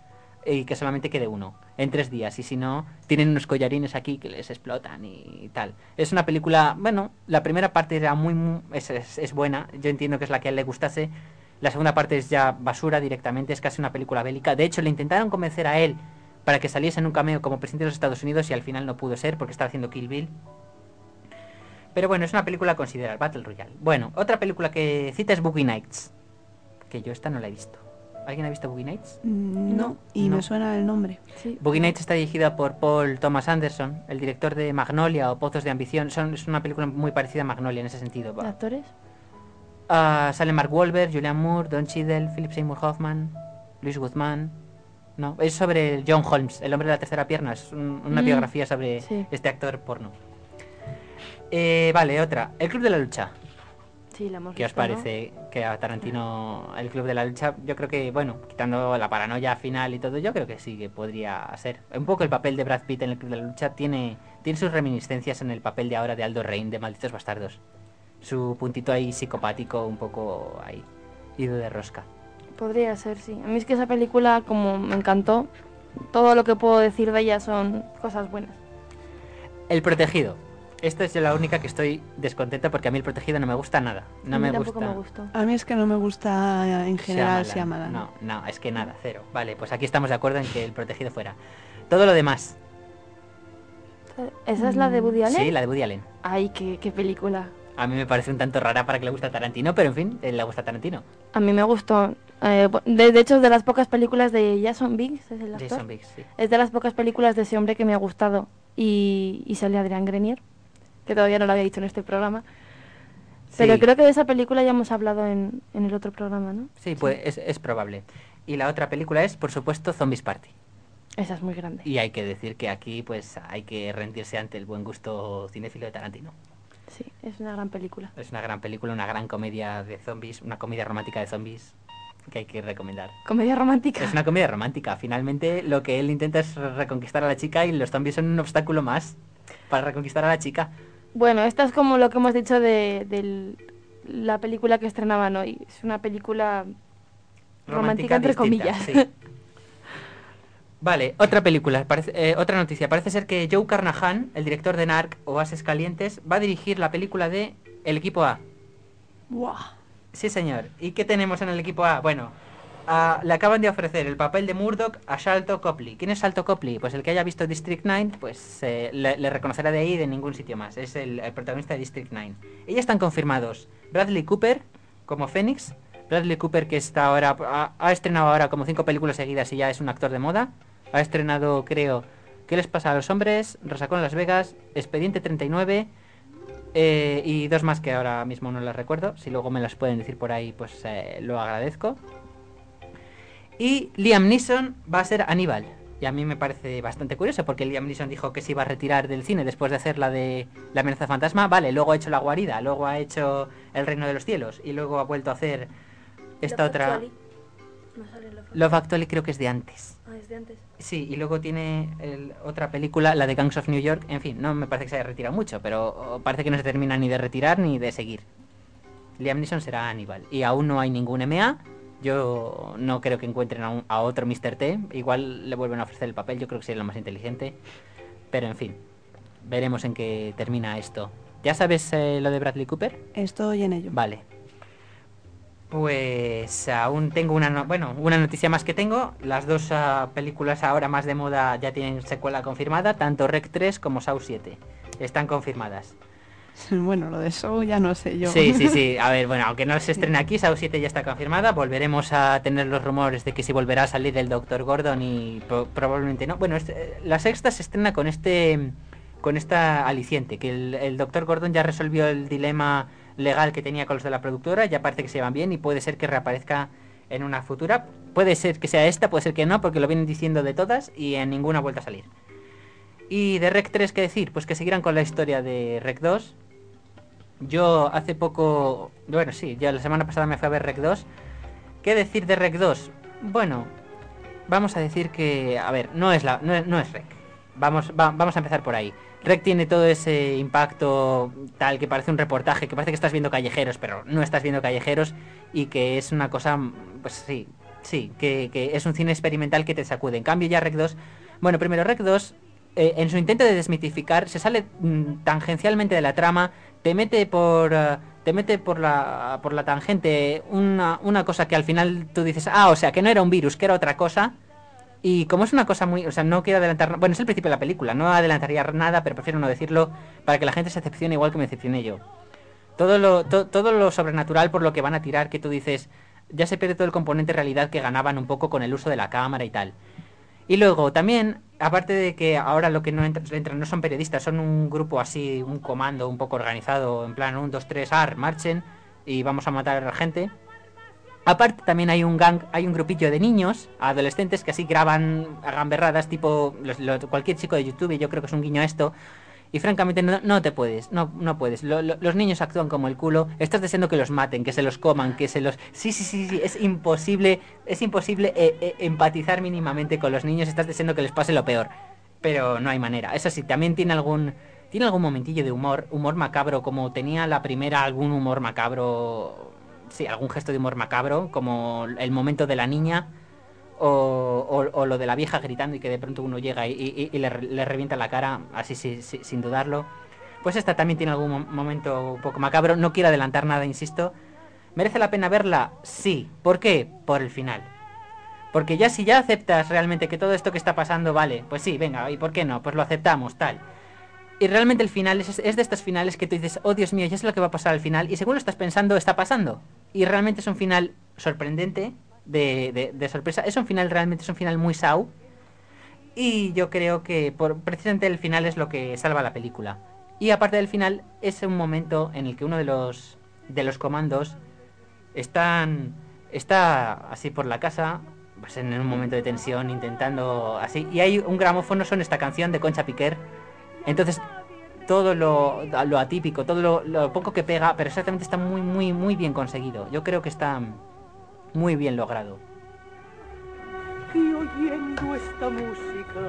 y que solamente quede uno en tres días. Y si no tienen unos collarines aquí que les explotan y tal. Es una película bueno la primera parte era muy, es, buena. Yo entiendo que es la que a él le gustase. La segunda parte es ya basura directamente es casi una película bélica. De hecho le intentaron convencer a él para que saliese en un cameo como presidente de los Estados Unidos y al final no pudo ser porque estaba haciendo Kill Bill. Pero bueno es una película a considerar Battle Royale. Bueno otra película que cita es Boogie Nights que yo esta no la he visto ¿Alguien ha visto Boogie Nights? Mm, no, y me suena el nombre. Boogie Nights está dirigida por Paul Thomas Anderson, el director de Magnolia o Pozos de Ambición. Son, es una película muy parecida a Magnolia en ese sentido. ¿De actores? Uh, sale Mark Wahlberg, Julian Moore, Don Cheadle, Philip Seymour Hoffman, Luis Guzmán. No, es sobre John Holmes, el hombre de la tercera pierna. Es una mm, biografía sobre este actor porno. Eh, vale, otra. El Club de la Lucha. ¿Qué os parece que a Tarantino el Club de la Lucha, yo creo que, bueno, quitando la paranoia final y todo, yo creo que sí que podría ser. Un poco el papel de Brad Pitt en el Club de la Lucha tiene, tiene sus reminiscencias en el papel de ahora de Aldo Rein de Malditos Bastardos. Su puntito ahí psicopático, un poco ahí, ido de rosca. Podría ser, sí. A mí es que esa película, como me encantó, todo lo que puedo decir de ella son cosas buenas. El protegido. Esta es la única que estoy descontenta porque a mí el protegido no me gusta nada. No a mí me tampoco gusta. me gustó. A mí es que no me gusta en general Shyamalan. No, no, es que nada, cero. Vale, pues aquí estamos de acuerdo en que el protegido fuera. Todo lo demás. ¿Esa es la de Woody Allen? Sí, la de Woody Allen. Ay, qué, qué película. A mí me parece un tanto rara para que le guste a Tarantino, pero en fin, eh, le gusta a Tarantino. A mí me gustó. Eh, de, de hecho, es de las pocas películas de Jason Biggs, ¿es el actor? Jason Biggs, sí. Es de las pocas películas de ese hombre que me ha gustado. Y, y sale Adrián Grenier, que todavía no lo había dicho en este programa. Pero Sí. creo que de esa película ya hemos hablado en, en el otro programa, ¿no? Sí, pues es, es probable. Y la otra película es, por supuesto, Zombies Party. Esa es muy grande. Y hay que decir que aquí, pues, hay que rendirse ante el buen gusto cinéfilo de Tarantino. Sí, es una gran película. Es una gran película, una gran comedia de zombies, una comedia romántica de zombies que hay que recomendar. Comedia romántica. Es una comedia romántica. Finalmente, lo que él intenta es reconquistar a la chica y los zombies son un obstáculo más para reconquistar a la chica. Bueno, esta es como lo que hemos dicho de, la película que estrenaban hoy. Es una película romántica, entre distinta, comillas. sí. [LAUGHS] Vale, otra película, parece- eh, otra noticia. Parece ser que Joe Carnahan, el director de Narc o Ases Calientes, va a dirigir la película de El Equipo A. Buah. Sí, señor. ¿Y qué tenemos en el Equipo A? Bueno, a- le acaban de ofrecer el papel de Murdoch a Shalto Copley. ¿Quién es Shalto Copley? Pues el que haya visto District 9, pues eh, le, reconocerá de ahí de ningún sitio más. Es el, protagonista de District 9. Ellos están confirmados. Bradley Cooper como Phoenix. Bradley Cooper que está ahora ha, ha estrenado ahora como cinco películas seguidas y ya es un actor de moda. Ha estrenado, creo, ¿Qué les pasa a los hombres? Resacón Las Vegas, Expediente 39 eh, y dos más que ahora mismo no las recuerdo. Si luego me las pueden decir por ahí, pues eh, lo agradezco. Y Liam Neeson va a ser Aníbal. Y a mí me parece bastante curioso porque Liam Neeson dijo que se iba a retirar del cine después de hacer la de La amenaza fantasma. Vale, luego ha hecho La guarida, luego ha hecho El reino de los cielos y luego ha vuelto a hacer esta otra... Love Actually creo que es de antes. Ah, es de antes. Sí, y luego tiene el- otra película, la de Gangs of New York. En fin, no me parece que se haya retirado mucho, pero parece que no se termina ni de retirar ni de seguir. Liam Neeson será Aníbal. Y aún no hay ningún MA. Yo no creo que encuentren a, un- a otro Mr. T. Igual le vuelven a ofrecer el papel, yo creo que sería lo más inteligente. Pero en fin, veremos en qué termina esto. ¿Ya sabes eh, lo de Bradley Cooper? Estoy en ello. Vale. Pues aún tengo una, no- bueno, una noticia más que tengo. Las dos ah, películas ahora más de moda ya tienen secuela confirmada, tanto Rec 3 como Saw 7. Están confirmadas. [LAUGHS] Bueno, lo de eso ya no sé yo. Sí, sí, sí. [LAUGHS] A ver, bueno, aunque no se estrene aquí, Saw 7 ya está confirmada. Volveremos a tener los rumores de que si volverá a salir el Dr. Gordon y pro- probablemente no. Bueno, este- la sexta se estrena con este con esta aliciente, que el, el Dr. Gordon ya resolvió el dilema legal que tenía con los de la productora, ya parece que se llevan bien y puede ser que reaparezca en una futura. Puede ser que sea esta, puede ser que no, porque lo vienen diciendo de todas y en ninguna vuelta a salir. Y de Rec 3, ¿qué decir? Pues que seguirán con la historia de Rec 2. Yo hace poco, bueno, sí, ya la semana pasada me fui a ver Rec 2. ¿Qué decir de Rec 2? Bueno, vamos a decir que, a ver, no es la, no es, Rec. Vamos, va- vamos a empezar por ahí. Rec tiene todo ese impacto tal que parece un reportaje, que parece que estás viendo callejeros, pero no estás viendo callejeros y que es una cosa, pues sí, sí, que, que es un cine experimental que te sacude. En cambio ya Rec 2, bueno, primero Rec 2, eh, en su intento de desmitificar, se sale mm, tangencialmente de la trama, te mete por... eh, te mete por la, por la tangente una, una cosa que al final tú dices, ah, o sea, que no era un virus, que era otra cosa. Y como es una cosa muy... O sea, no quiero adelantar... Bueno, es el principio de la película, no adelantaría nada, pero prefiero no decirlo para que la gente se decepcione igual que me decepcioné yo. Todo lo, to- todo lo sobrenatural por lo que van a tirar, que tú dices, ya se pierde todo el componente realidad que ganaban un poco con el uso de la cámara y tal. Y luego también, aparte de que ahora lo que no entra- entran no son periodistas, son un grupo así, un comando un poco organizado, en plan un 2, 3, ar, marchen y vamos a matar a la gente. Aparte también hay un gang, hay un grupillo de niños, adolescentes que así graban gamberradas tipo cualquier chico de YouTube, yo creo que es un guiño a esto. Y francamente no, te puedes, no, no puedes. Lo- lo- los niños actúan como el culo, estás deseando que los maten, que se los coman, que se los... Sí, sí, sí, sí, es imposible, es imposible eh, eh, empatizar mínimamente con los niños, estás deseando que les pase lo peor. Pero no hay manera. Eso sí, también tiene algún... Tiene algún momentillo de humor, humor macabro, como tenía la primera algún humor macabro sí, algún gesto de humor macabro, como el momento de la niña o, lo de la vieja gritando y que de pronto uno llega y, y- le, re- le revienta la cara, así sí, sí, sin dudarlo. Pues esta también tiene algún mo- momento un poco macabro. No quiero adelantar nada, insisto. ¿Merece la pena verla? Sí. ¿Por qué? Por el final. Porque ya si ya aceptas realmente que todo esto que está pasando vale, pues sí, venga, ¿y por qué no? Pues lo aceptamos, tal. Y realmente el final es, es de estos finales que tú dices, oh Dios mío, ya sé lo que va a pasar al final. Y según lo estás pensando, está pasando. Y realmente es un final sorprendente, de, de- de sorpresa. Es un final, realmente es un final muy sau. Y yo creo que por, precisamente el final es lo que salva la película. Y aparte del final, es un momento en el que uno de los, de los comandos están, está así por la casa, pues en un momento de tensión, intentando así. Y hay un gramófono, son esta canción de Concha Piquer. Entonces, todo lo, lo atípico, todo lo, lo poco que pega, pero exactamente está muy, muy, muy bien conseguido. Yo creo que está muy bien logrado. Y oyendo esta música,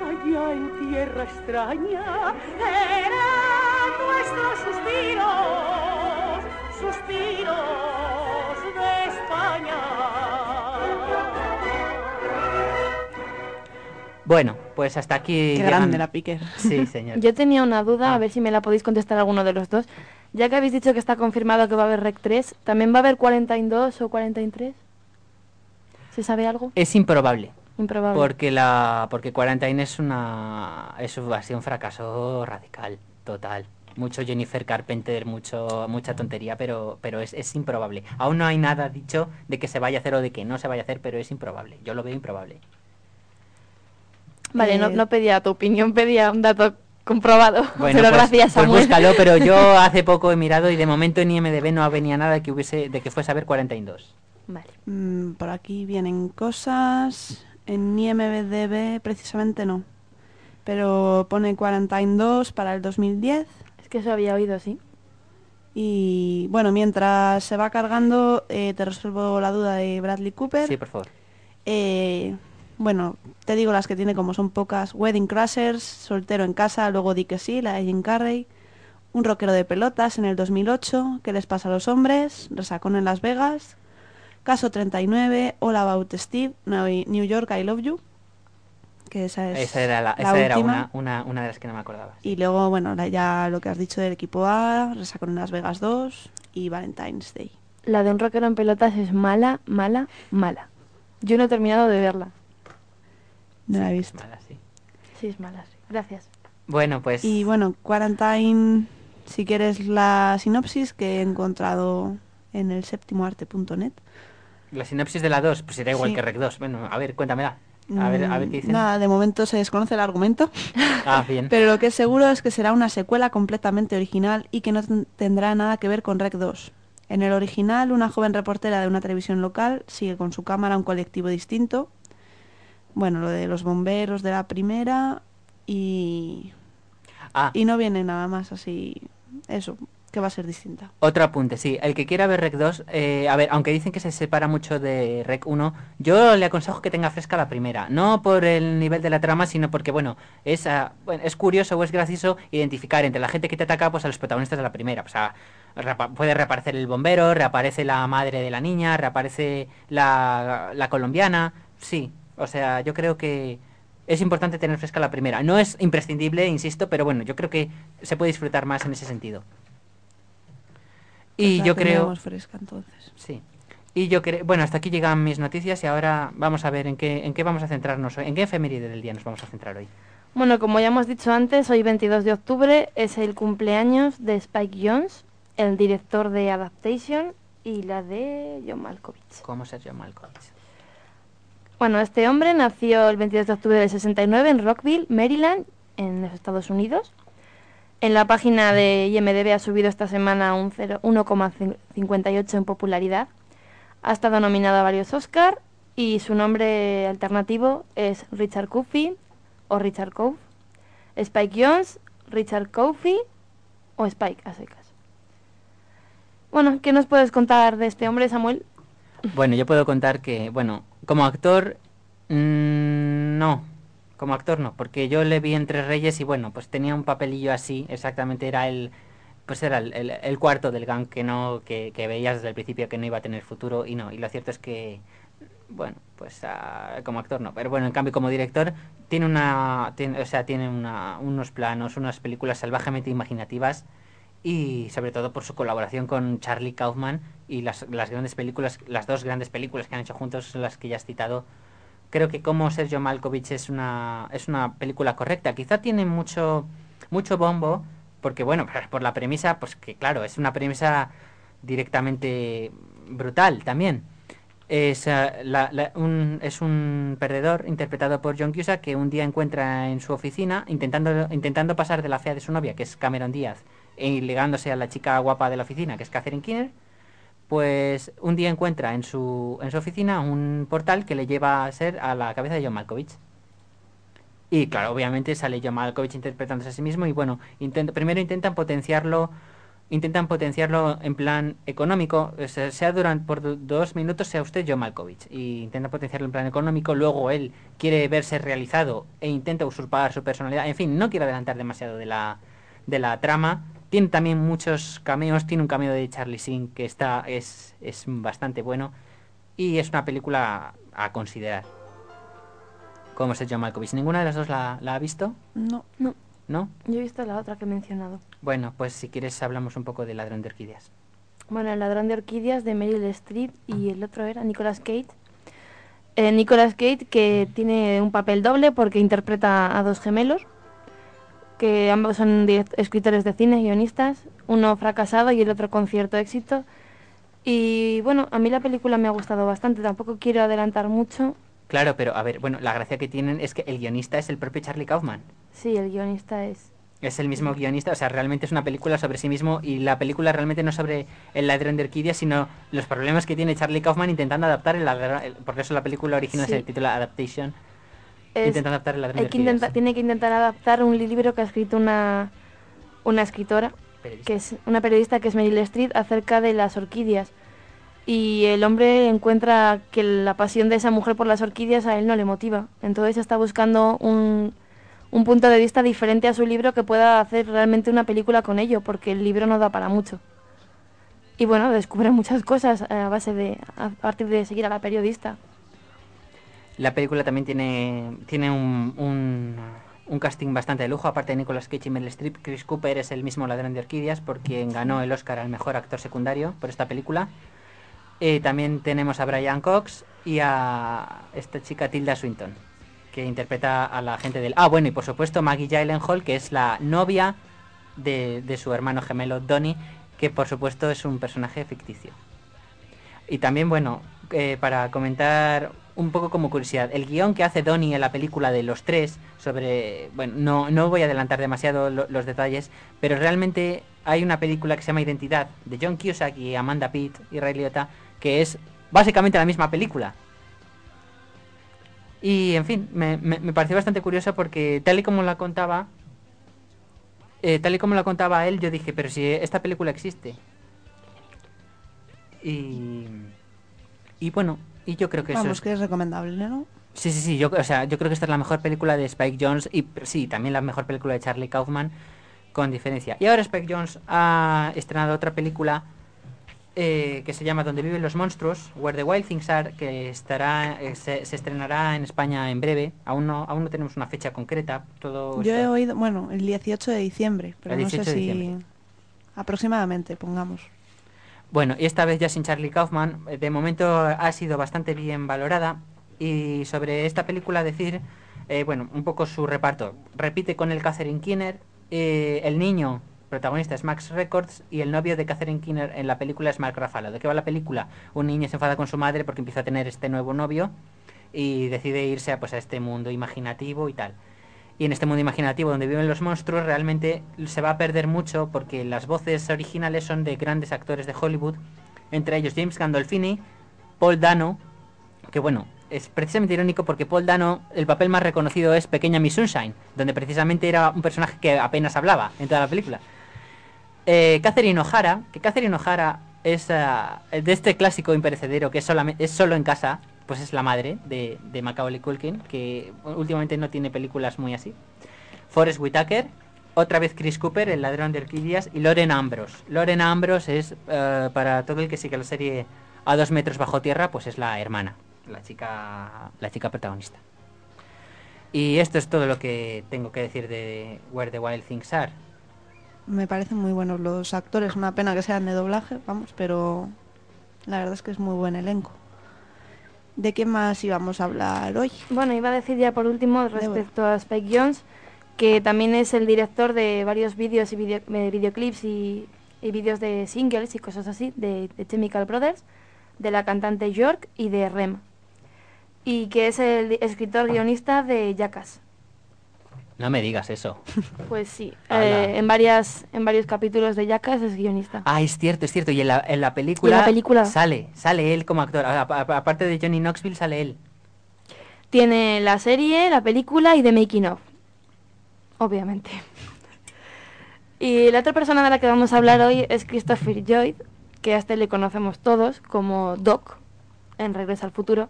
allá en tierra extraña, eran nuestros suspiros, suspiros de España. Bueno, pues hasta aquí. Qué llegan- grande la Piquer. Sí, señor. Yo tenía una duda, a ver si me la podéis contestar alguno de los dos. Ya que habéis dicho que está confirmado que va a haber Rec 3, ¿también va a haber 42 o 43? ¿Se sabe algo? Es improbable. Improbable. Porque la porque Quarantine es una es un- ha sido un fracaso radical, total. Mucho Jennifer Carpenter, mucho mucha tontería, pero pero es, es improbable. Aún no hay nada dicho de que se vaya a hacer o de que no se vaya a hacer, pero es improbable. Yo lo veo improbable. Vale, no, Eh, no pedía tu opinión, pedía un dato comprobado. [LAUGHS] Bueno, pero pues, gracias, pues Samuel. búscalo, pero yo [LAUGHS] hace poco he mirado y de momento en IMDB no venía nada de que hubiese de que fuese a ver 42. Vale. Mm, por aquí vienen cosas. En IMDB precisamente no. Pero pone Quarantine 2 para el 2010. Es que eso había oído, sí. Y bueno, mientras se va cargando, eh, te resuelvo la duda de Bradley Cooper. Sí, por favor. Eh, bueno, te digo las que tiene como son pocas. Wedding Crashers, Soltero en casa, luego di que sí, la de Jim Carrey. Un rockero de pelotas en el 2008, ¿Qué les pasa a los hombres? Resacón en Las Vegas. Caso 39, All About Steve, New York, I Love You. Que esa es Esa era la, la esa era una, una una de las que no me acordaba. Y luego, bueno, la- ya lo que has dicho del equipo A, Resacón en Las Vegas 2 y Valentine's Day. La de un rockero en pelotas es mala, mala, mala. Yo no he terminado de verla. No la he visto. Mala, sí. Sí, es mala, sí. Gracias. Bueno, pues Y bueno, Quarantine, si quieres la sinopsis que he encontrado en el séptimoarte.net. la sinopsis de la 2, pues será igual Sí. que Rec 2. Bueno, a ver, cuéntamela. A ver, a ver qué dicen. Nada, de momento se desconoce el argumento, Ah, bien. [LAUGHS] pero lo que es seguro es que será una secuela completamente original y que no ten- tendrá nada que ver con Rec 2. En el original, una joven reportera de una televisión local sigue con su cámara un colectivo distinto. Bueno, lo de los bomberos de la primera y... Ah. Y no viene nada más así... Eso, que va a ser distinta. Otro apunte, sí. El que quiera ver Rec 2, eh, a ver, aunque dicen que se separa mucho de Rec 1, yo le aconsejo que tenga fresca la primera. No por el nivel de la trama, sino porque, bueno, es, ah, bueno, es curioso o es gracioso identificar entre la gente que te ataca pues, a los protagonistas de la primera. O sea, reapa- puede reaparecer el bombero, reaparece la madre de la niña, reaparece la, la colombiana. Sí, o sea, yo creo que es importante tener fresca la primera. No es imprescindible, insisto, pero bueno, yo creo que se puede disfrutar más en ese sentido. Y Pues la yo creo... fresca entonces. Sí. Y yo creo... Bueno, hasta aquí llegan mis noticias y ahora vamos a ver en qué, en qué vamos a centrarnos hoy. ¿En qué efeméride del día nos vamos a centrar hoy? Bueno, como ya hemos dicho antes, hoy 22 de octubre es el cumpleaños de Spike Jones, el director de Adaptation y la de John Malkovich. ¿Cómo Sergio Malkovich? Bueno, este hombre nació el 22 de octubre del 69 en Rockville, Maryland, en los Estados Unidos. En la página de IMDb ha subido esta semana un cero- 1,58 en popularidad. Ha estado nominado a varios Oscar y su nombre alternativo es Richard Coffey o Richard Cove. Spike Jones, Richard Coffey o Spike a secas. Bueno, ¿qué nos puedes contar de este hombre, Samuel? Bueno, yo puedo contar que, bueno, como actor, mm, no. Como actor no, porque yo le vi en Tres Reyes y bueno, pues tenía un papelillo así, exactamente era el pues era el, cuarto del gang que no que, que veías desde el principio que no iba a tener futuro y no y lo cierto es que bueno pues ah, como actor no pero bueno en cambio como director tiene una tiene, o sea tiene una- unos planos unas películas salvajemente imaginativas y sobre todo por su colaboración con Charlie Kaufman y las, las grandes películas las dos grandes películas que han hecho juntos las que ya has citado. Creo que como Sergio Malkovich es una es una película correcta. Quizá tiene mucho mucho bombo porque bueno [LAUGHS] por la premisa pues que claro es una premisa directamente brutal también. Es, eh, un, es un perdedor interpretado por John Cusack que un día encuentra en su oficina intentando intentando pasar de la fea de su novia que es Cameron Díaz y ligándose a la chica guapa de la oficina que es Catherine Keener pues un día encuentra en su, en su oficina un portal que le lleva a ser a la cabeza de John Malkovich. Y claro, obviamente sale John Malkovich interpretándose a sí mismo y bueno, intenta- primero intentan potenciarlo, intentan potenciarlo en plan económico, sea, durante por do- dos minutos sea usted John Malkovich y intenta potenciarlo en plan económico, luego él quiere verse realizado e intenta usurpar su personalidad, en fin, no quiero adelantar demasiado de la de la trama. Tiene también muchos cameos, tiene un cameo de Charlie Sheen que está es, es bastante bueno y es una película a considerar. ¿Cómo es John Malkovich? ¿Ninguna de las dos la, la ha visto? No. No, ¿No? yo he visto la otra que he mencionado. Bueno, pues si quieres hablamos un poco de Ladrón de Orquídeas. Bueno, El ladrón de orquídeas de Meryl Streep y el otro era Nicolas Cage. Eh, Nicolas Cage que tiene un papel doble porque interpreta a dos gemelos, que ambos son escritores de cine, guionistas, uno fracasado y el otro con cierto éxito. Y bueno, a mí la película me ha gustado bastante, tampoco quiero adelantar mucho. Claro, pero a ver, bueno, la gracia que tienen es que el guionista es el propio Charlie Kaufman. Sí, el guionista es... Es el mismo guionista, o sea, realmente es una película sobre sí mismo y la película realmente no es sobre el ladrón de orquídeas, sino los problemas que tiene Charlie Kaufman intentando adaptar el ladrón, el- porque eso la película original Sí. se titula Adaptation, es- intentando adaptar el ladrón hay de que intenta- tiene que intentar adaptar un libro que ha escrito una, una escritora, Periodista. que es una periodista que es Meryl Streep, acerca de las orquídeas. Y el hombre encuentra que la pasión de esa mujer por las orquídeas a él no le motiva. Entonces está buscando un, un punto de vista diferente a su libro que pueda hacer realmente una película con ello, porque el libro no da para mucho. Y bueno, descubre muchas cosas a base de a partir de seguir a la periodista. La película también tiene, tiene un, un, casting bastante de lujo, aparte de Nicolas Cage y Meryl Streep, Chris Cooper es el mismo ladrón de orquídeas por quien ganó el Oscar al mejor actor secundario por esta película. Eh, también tenemos a Brian Cox y a esta chica Tilda Swinton, que interpreta a la gente del... Ah, bueno, y por supuesto Maggie Gyllenhaal, que es la novia de, de su hermano gemelo Donnie, que por supuesto es un personaje ficticio. Y también, bueno, eh, para comentar un poco como curiosidad, el guion que hace Donnie en la película de los tres, sobre, bueno, no, no voy a adelantar demasiado lo- los detalles, pero realmente hay una película que se llama Identidad, de John Cusack y Amanda Pitt y Ray Liotta, que es básicamente la misma película. Y, en fin, me, me, pareció bastante curioso porque tal y como la contaba, eh, tal y como la contaba él, yo dije, pero si esta película existe. Y, y bueno, y yo creo que eso Vamos, es... que es recomendable, ¿no? Sí, sí, sí, yo, o sea, yo creo que esta es la mejor película de Spike Jones y sí, también la mejor película de Charlie Kaufman, con diferencia. Y ahora Spike Jones ha estrenado otra película eh, que se llama Donde viven los monstruos, Where the Wild Things Are, que estará eh, se, se estrenará en España en breve. Aún no, aún no tenemos una fecha concreta. Todo Yo está- he oído, bueno, el 18 de diciembre, pero El no sé 18 de si... Aproximadamente, pongamos. Bueno, y esta vez ya sin Charlie Kaufman, eh, de momento ha sido bastante bien valorada. Y sobre esta película decir, eh, bueno, un poco su reparto. Repite con el Catherine Keener, eh, el niño protagonista es Max Records y el novio de Catherine Keener en la película es Mark Ruffalo. ¿De qué va la película? Un niño se enfada con su madre porque empieza a tener este nuevo novio y decide irse a, pues, a este mundo imaginativo y tal. Y en este mundo imaginativo donde viven los monstruos realmente se va a perder mucho porque las voces originales son de grandes actores de Hollywood, entre ellos James Gandolfini, Paul Dano, que bueno, es precisamente irónico porque Paul Dano, el papel más reconocido es Pequeña Miss Sunshine, donde precisamente era un personaje que apenas hablaba en toda la película. Eh, Catherine O'Hara, que Catherine O'Hara es ah, de este clásico imperecedero que es, solamente, es solo en casa, pues es la madre de, de Macaulay Culkin, que últimamente no tiene películas muy así. Forrest Whitaker, otra vez Chris Cooper, el ladrón de orquídeas, y Loren Ambrose. Loren Ambrose es, eh, para todo el que sigue la serie a dos metros bajo tierra, pues es la hermana, la chica, la chica protagonista. Y esto es todo lo que tengo que decir de Where the Wild Things Are. Me parecen muy buenos los actores, una pena que sean de doblaje, vamos, pero la verdad es que es muy buen elenco. ¿De qué más íbamos a hablar hoy? Bueno, iba a decir ya por último respecto a Spike Jones, que también es el director de varios vídeos y video- eh, videoclips y, y vídeos de singles y cosas así, de, de Chemical Brothers, de la cantante York y de Rem. Y que es el escritor guionista de Jackass. No me digas eso. [LAUGHS] Pues sí, eh, en, varias, en varios capítulos de Jackass es guionista. Ah, es cierto, es cierto. Y en la, en la película, en la película. sale, sale él como actor. A- a- aparte de Johnny Knoxville, sale él. Tiene la serie, la película y The Making of. Obviamente. [LAUGHS] Y la otra persona de la que vamos a hablar hoy es Christopher Lloyd, que a este le conocemos todos como Doc en Regreso al Futuro.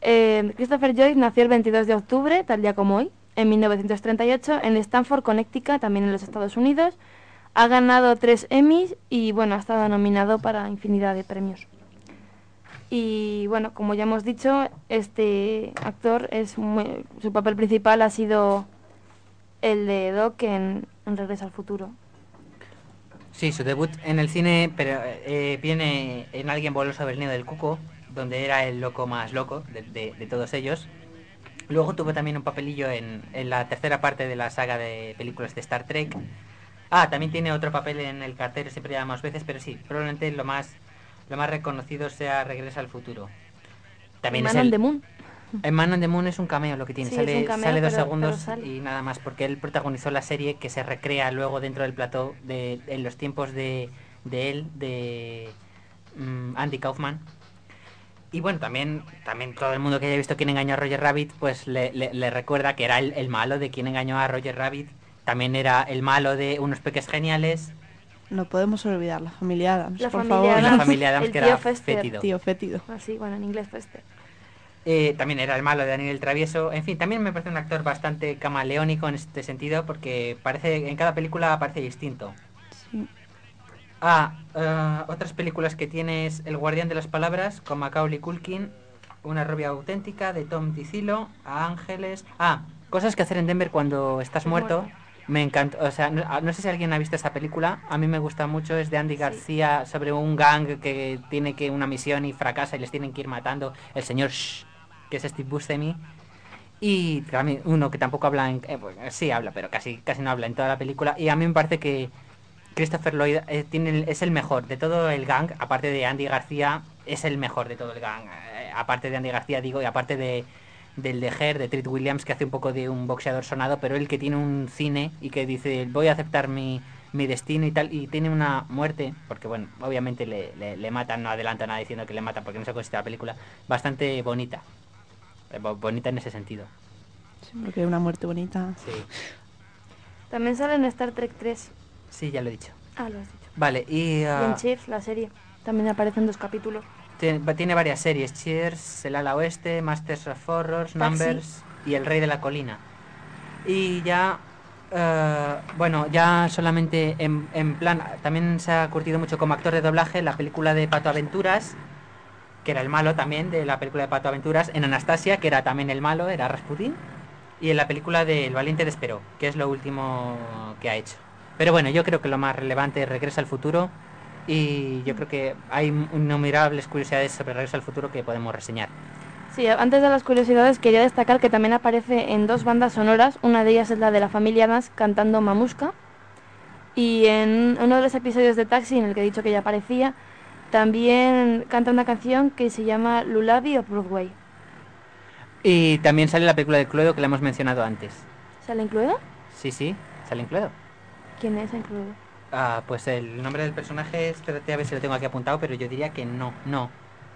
Eh, Christopher Lloyd nació el 22 de octubre, tal día como hoy, en 1938, en Stanford, Connecticut, también en los Estados Unidos. Ha ganado tres Emmys y bueno, ha estado nominado para infinidad de premios. Y bueno, como ya hemos dicho, este actor es muy- su papel principal ha sido el de Doc en, en Regreso al Futuro. Sí, su debut en el cine eh, viene en Alguien voló sobre el nido del cuco, donde era el loco más loco de todos ellos. Luego tuvo también un papelillo en, en la tercera parte de la saga de películas de Star Trek. Ah, también tiene otro papel en El cartero, siempre llama más veces, pero sí, probablemente lo más, lo más reconocido sea Regresa al futuro. También Man es on el, the Moon. en Man on the Moon es un cameo lo que tiene, Sí, sale, un cameo, sale dos segundos sale. y nada más, porque él protagonizó la serie que se recrea luego dentro del plató de, en los tiempos de, de él, de mm, Andy Kaufman. Y bueno, también, también todo el mundo que haya visto quién engañó a Roger Rabbit, pues le, le- le recuerda que era el, el malo de quien engañó a Roger Rabbit. También era el malo de unos peques geniales. No podemos olvidar la familia Adams, La por familia favor. La Adams, familia Adams el que tío era Fester. fétido. Tío fétido. Así, bueno, en inglés fue este. Eh, también era el malo de Daniel el Travieso. En fin, también me parece un actor bastante camaleónico en este sentido porque parece en cada película parece distinto. Sí. Ah, eh, otras películas que tienes El Guardián de las Palabras con Macaulay Culkin, Una rubia auténtica de Tom Ticilo, A Ángeles. Ah, Cosas que hacer en Denver cuando estás muerto. muerto. Me encanta, o sea, no, ah, no sé si alguien ha visto esa película, a mí me gusta mucho, es de Andy García sobre un gang que tiene que una misión y fracasa y les tienen que ir matando, el señor Shh, que es Steve Buscemi, y también uno que tampoco habla, en, eh, bueno, sí habla, pero casi casi no habla en toda la película, y a mí me parece que Christopher Lloyd eh, tiene el- es el mejor de todo el gang, aparte de Andy García, es el mejor de todo el gang, eh, aparte de Andy García digo, y aparte de del de Her, de Treat Williams, que hace un poco de un boxeador sonado, pero él que tiene un cine y que dice, voy a aceptar mi, mi destino y tal, y tiene una muerte, porque bueno, obviamente le, le, le matan, no adelanta nada diciendo que le matan porque no se considera la película, bastante bonita. Eh, bo- bonita en ese sentido. Sí, porque una muerte bonita. Sí, También sale en Star Trek 3. Sí, ya lo he dicho. Ah, lo has dicho. Vale, y... Y ah, en Chiefs, la serie. También aparecen dos capítulos. Tiene, va- tiene varias series, Cheers, El ala oeste, Masters of Horrors, Taxi. Numbers y El rey de la colina. Y ya, eh, bueno, ya solamente en, en plan, también se ha curtido mucho como actor de doblaje en la película de Pato Aventuras, que era el malo también de la película de Pato Aventuras, en Anastasia, que era también el malo, era Rasputin, y en la película de El valiente de Espero, que es lo último que ha hecho. Pero bueno, yo creo que lo más relevante es Regresa al futuro y yo creo que hay innumerables curiosidades sobre Regreso al futuro que podemos reseñar. Sí, antes de las curiosidades quería destacar que también aparece en dos bandas sonoras. Una de ellas es la de la familia Adams cantando Mamushka. Y en uno de los episodios de Taxi, en el que he dicho que ya aparecía, también canta una canción que se llama Lullaby of Broadway. Y también sale la película de Cluedo que la hemos mencionado antes. ¿Sale incluido? Sí, sí, sale en Cluedo. ¿Quién es incluido? Ah, pues el nombre del personaje, espérate a ver si lo tengo aquí apuntado, pero yo diría que no, no.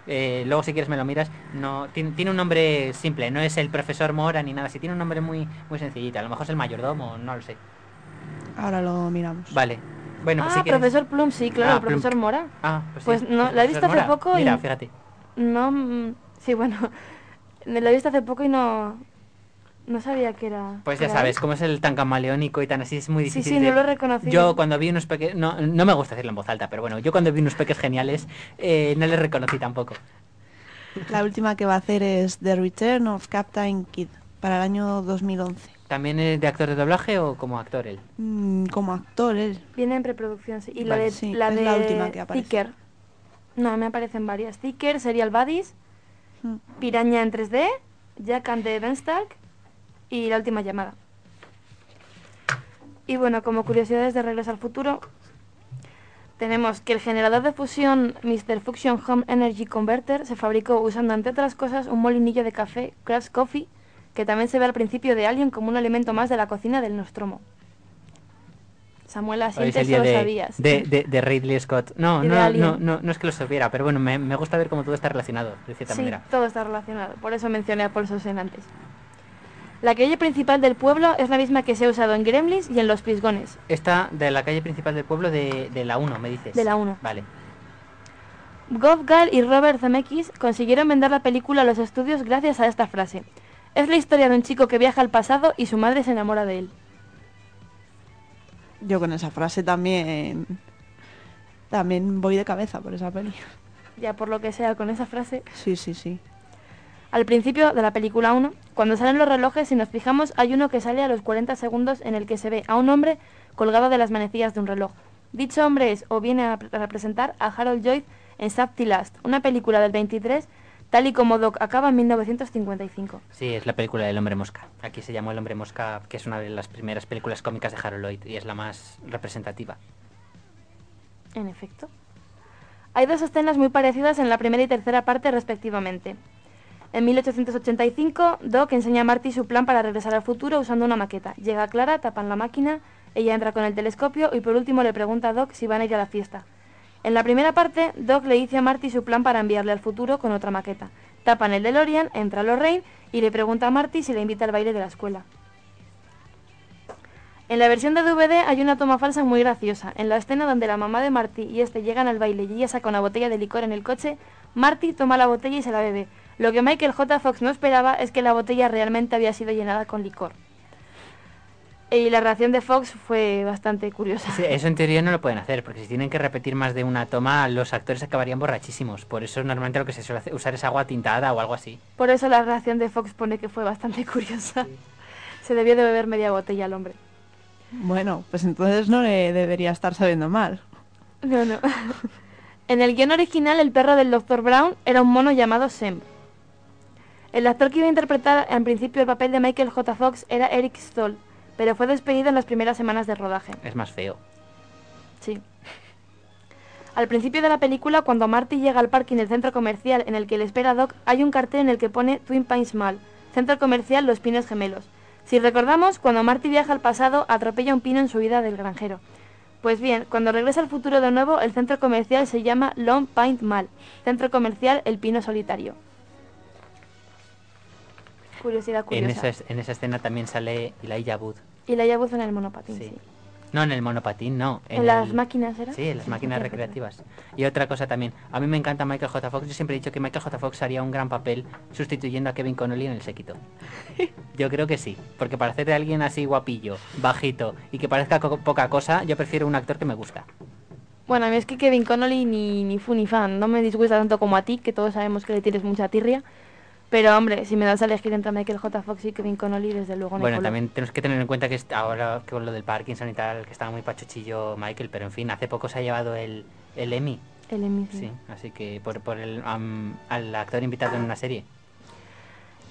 Eh, luego si quieres me lo miras, no tiene, tiene un nombre simple, no es el profesor Mora ni nada, sí tiene un nombre muy muy sencillito, a lo mejor es el mayordomo, no lo sé. Ahora lo miramos. Vale. Bueno, pues ah, si quieres... profesor Plum, sí, claro, Ah, el profesor Plum. Mora. Ah, pues, Pues sí, no, el la he visto hace Mora. poco y- Mira, fíjate. No, mm, sí, bueno, [LAUGHS] la he visto hace poco y no, No sabía que era. Pues ya era sabes, él. como es el tan camaleónico y tan así, es muy Sí, difícil. sí, no de- lo he reconocido. Yo cuando vi unos peques, no, no me gusta decirlo en voz alta, pero bueno, yo cuando vi unos peques geniales, eh, no les reconocí tampoco. La última que va a hacer es The Return of Captain Kidd para el año 2011. ¿También es de actor de doblaje o como actor él? Mm, como actor él. Viene en preproducción, sí. Y la de, Sí, la es de la última que aparece. Ticker. No, me aparecen varias. Ticker, Serial Buddies, Mm. Piraña en 3D, Jack and the Beanstalk y La Última Llamada. Y bueno, como curiosidades de Regreso al Futuro, tenemos que el generador de fusión Mr. Fusion Home Energy Converter se fabricó usando, entre otras cosas, un molinillo de café, Craft Coffee, que también se ve al principio de Alien como un elemento más de la cocina del Nostromo. Samuel Hoy es Asientes, el día lo de, sabías. de, de- de Ridley Scott. No, no, no, no, no es que lo supiera, pero bueno, me, me gusta ver cómo todo está relacionado, de cierta Sí, manera. todo está relacionado, por eso mencioné a Paul Sosen antes. La calle principal del pueblo es la misma que se ha usado en Gremlins y en Los Pisgones. Esta de la calle principal del pueblo de, de la 1, me dices. De la 1. Vale. Gall y Robert Zemeckis consiguieron vender la película a los estudios gracias a esta frase. Es la historia de un chico que viaja al pasado y su madre se enamora de él. Yo con esa frase también también voy de cabeza por esa peli. Ya por lo que sea, con esa frase. Sí, sí, sí. Al principio de la película 1, cuando salen los relojes, si nos fijamos, hay uno que sale a los 40 segundos en el que se ve a un hombre colgado de las manecillas de un reloj. Dicho hombre es o viene a pre- a representar a Harold Lloyd en Safety Last, una película del 23, tal y como Doc acaba en 1955. Sí, es la película del hombre mosca. Aquí se llamó El hombre mosca, que es una de las primeras películas cómicas de Harold Lloyd y es la más representativa. En efecto. Hay dos escenas muy parecidas en la primera y tercera parte respectivamente. En 1885, Doc enseña a Marty su plan para regresar al futuro usando una maqueta. Llega Clara, tapan la máquina, ella entra con el telescopio y por último le pregunta a Doc si van a ir a la fiesta. En la primera parte, Doc le dice a Marty su plan para enviarle al futuro con otra maqueta. Tapan el DeLorean, entra Lorraine y le pregunta a Marty si le invita al baile de la escuela. En la versión de DVD hay una toma falsa muy graciosa. En la escena donde la mamá de Marty y este llegan al baile y ella saca una botella de licor en el coche, Marty toma la botella y se la bebe. Lo que Michael J. Fox no esperaba es que la botella realmente había sido llenada con licor. Y la reacción de Fox fue bastante curiosa. Sí, eso en teoría no lo pueden hacer, porque si tienen que repetir más de una toma, los actores acabarían borrachísimos. Por eso normalmente lo que se suele hacer- usar es agua tintada o algo así. Por eso la reacción de Fox pone que fue bastante [LAUGHS] curiosa. Se debió de beber media botella al hombre. Bueno, pues entonces no le debería estar sabiendo mal. No, no. [LAUGHS] En el guion original, el perro del Dr. Brown era un mono llamado Sem. El actor que iba a interpretar al principio el papel de Michael J. Fox era Eric Stoll, pero fue despedido en las primeras semanas de rodaje. Es más feo. Sí. Al principio de la película, cuando Marty llega al parking del centro comercial en el que le espera Doc, hay un cartel en el que pone Twin Pines Mall, centro comercial Los Pinos Gemelos. Si recordamos, cuando Marty viaja al pasado, atropella un pino en su vida del granjero. Pues bien, cuando regresa al futuro de nuevo, el centro comercial se llama Long Pine Mall, centro comercial El Pino Solitario. Curiosidad En curiosa. esa, en esa escena también sale Elijah Wood. Y la llevo en el monopatín, sí. No, en el monopatín, no. ¿En, las el- máquinas era? Sí, en las máquinas recreativas. Y otra cosa también, a mí me encanta Michael J. Fox. Yo siempre he dicho que Michael J. Fox haría un gran papel sustituyendo a Kevin Connolly en el séquito. [LAUGHS] Yo creo que sí, porque para hacer de alguien así guapillo, bajito y que parezca co- poca cosa, yo prefiero un actor que me gusta. Bueno, a mí es que Kevin Connolly ni, ni fu ni fan. No me disgusta tanto como a ti, que todos sabemos que le tienes mucha tirria. Pero hombre, si me das a elegir entre Michael J. Fox y Kevin Connolly, desde luego no Bueno, también tenemos que tener en cuenta que ahora con lo del Parkinson y tal, que estaba muy pachuchillo Michael, pero en fin, hace poco se ha llevado el, el Emmy. El Emmy, sí. Sí, así que por, por el, al actor invitado en una serie.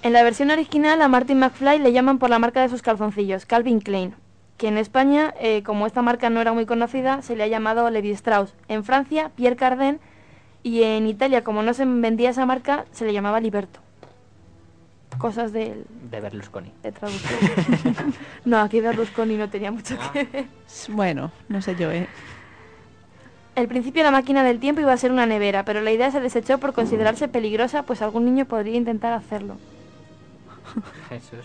En la versión original a Martin McFly le llaman por la marca de sus calzoncillos, Calvin Klein. Que en España, eh, como esta marca no era muy conocida, se le ha llamado Levi Strauss. En Francia, Pierre Cardin. Y en Italia, como no se vendía esa marca, se le llamaba Liberto. Cosas del, De Berlusconi. de traducción. [LAUGHS] no, aquí Berlusconi no tenía mucho Ah. que ver. Bueno, no sé yo, ¿eh? Al principio la máquina del tiempo iba a ser una nevera, pero la idea se desechó por considerarse peligrosa, pues algún niño podría intentar hacerlo. Jesús.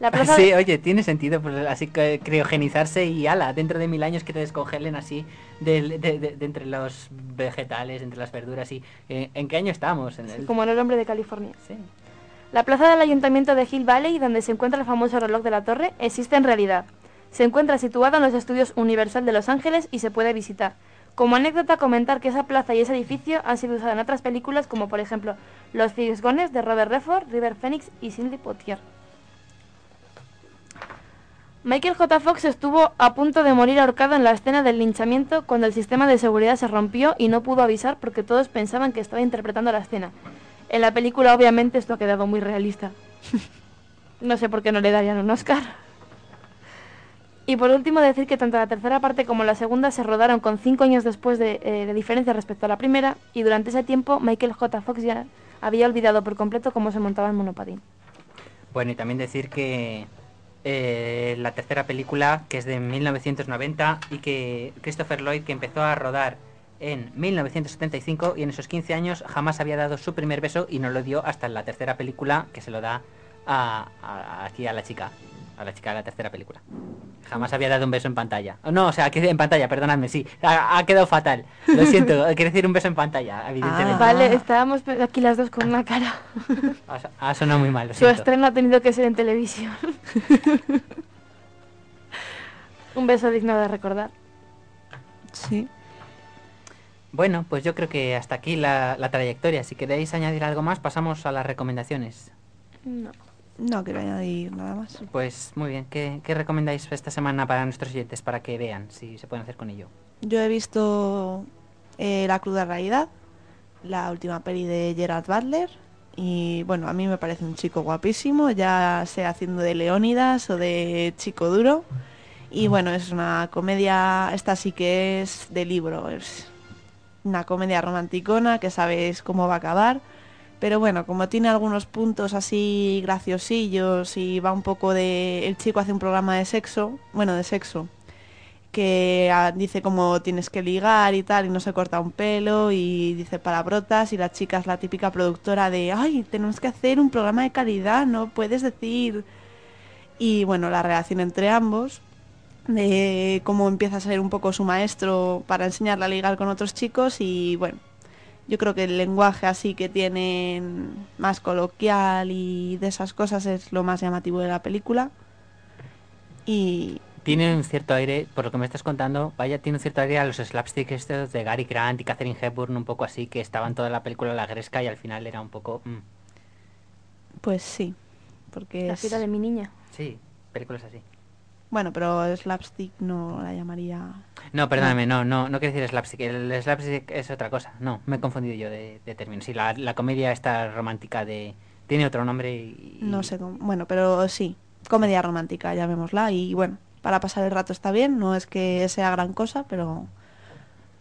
La plaza Sí, de- oye, tiene sentido, pues así que criogenizarse y ala, dentro de mil años que te descongelen así de, de- de entre los vegetales, entre las verduras y... eh, ¿En qué año estamos? En el... como en el hombre de California. Sí. La plaza del ayuntamiento de Hill Valley, donde se encuentra el famoso reloj de la torre, existe en realidad. Se encuentra situada en los estudios Universal de Los Ángeles y se puede visitar. Como anécdota, comentar que esa plaza y ese edificio han sido usados en otras películas como por ejemplo Los Fisgones de Robert Redford, River Phoenix y Cindy Potier. Michael J. Fox estuvo a punto de morir ahorcado en la escena del linchamiento cuando el sistema de seguridad se rompió y no pudo avisar porque todos pensaban que estaba interpretando la escena. En la película obviamente esto ha quedado muy realista. [LAUGHS] no sé por qué no le darían un Oscar. Y por último decir que tanto la tercera parte como la segunda se rodaron con cinco años después de, eh, diferencia respecto a la primera y durante ese tiempo Michael J. Fox ya había olvidado por completo cómo se montaba el monopatín. Bueno, y también decir que eh, la tercera película, que es de 1990, y que Christopher Lloyd, que empezó a rodar en 1975, y en esos 15 años jamás había dado su primer beso y no lo dio hasta en la tercera película, que se lo da a, aquí a la chica, a la chica de la tercera película. Jamás había dado un beso en pantalla. Oh, No, o sea, aquí en pantalla, perdonadme, sí. Ha, ha quedado fatal. Lo [LAUGHS] siento, quiere decir un beso en pantalla, evidentemente. Vale, estábamos aquí las dos con una cara. Ha, ha sonado muy mal, lo Su siento. estreno ha tenido que ser en televisión. [LAUGHS] Un beso digno de recordar. Sí. Bueno, pues yo creo que hasta aquí la, la trayectoria. Si queréis añadir algo más, pasamos a las recomendaciones. No. No quiero añadir nada más. Pues muy bien, ¿qué, qué recomendáis esta semana para nuestros oyentes para que vean si se pueden hacer con ello? Yo he visto eh, La cruda realidad, la última peli de Gerard Butler. Y bueno, a mí me parece un chico guapísimo, ya sea haciendo de Leónidas o de chico duro. Y bueno, es una comedia, esta sí que es de libro, es una comedia romanticona que sabes cómo va a acabar. Pero bueno, como tiene algunos puntos así graciosillos y va un poco de... El chico hace un programa de sexo, bueno, de sexo, que ah, dice cómo tienes que ligar y tal, y no se corta un pelo, y dice palabrotas, y la chica es la típica productora de, ay, tenemos que hacer un programa de calidad, no puedes decir... Y bueno, la relación entre ambos, de cómo empieza a ser un poco su maestro para enseñarle a ligar con otros chicos, y bueno, yo creo que el lenguaje así que tienen más coloquial y de esas cosas es lo más llamativo de la película. Y Tiene un cierto aire, por lo que me estás contando, vaya, tiene un cierto aire a los slapstick estos de Gary Grant y Catherine Hepburn, un poco así, que estaban toda la película a la gresca y al final era un poco... mm, pues sí, porque La es... de mi niña. sí, películas así. Bueno, pero slapstick no la llamaría... No, perdóname, no, no, no quiero decir slapstick. El slapstick es otra cosa. No, me he confundido yo de, de término. Sí, la, la comedia esta romántica de... Tiene otro nombre y... No sé cómo... Bueno, pero sí, comedia romántica, llamémosla. Y bueno, para pasar el rato está bien, no es que sea gran cosa, pero...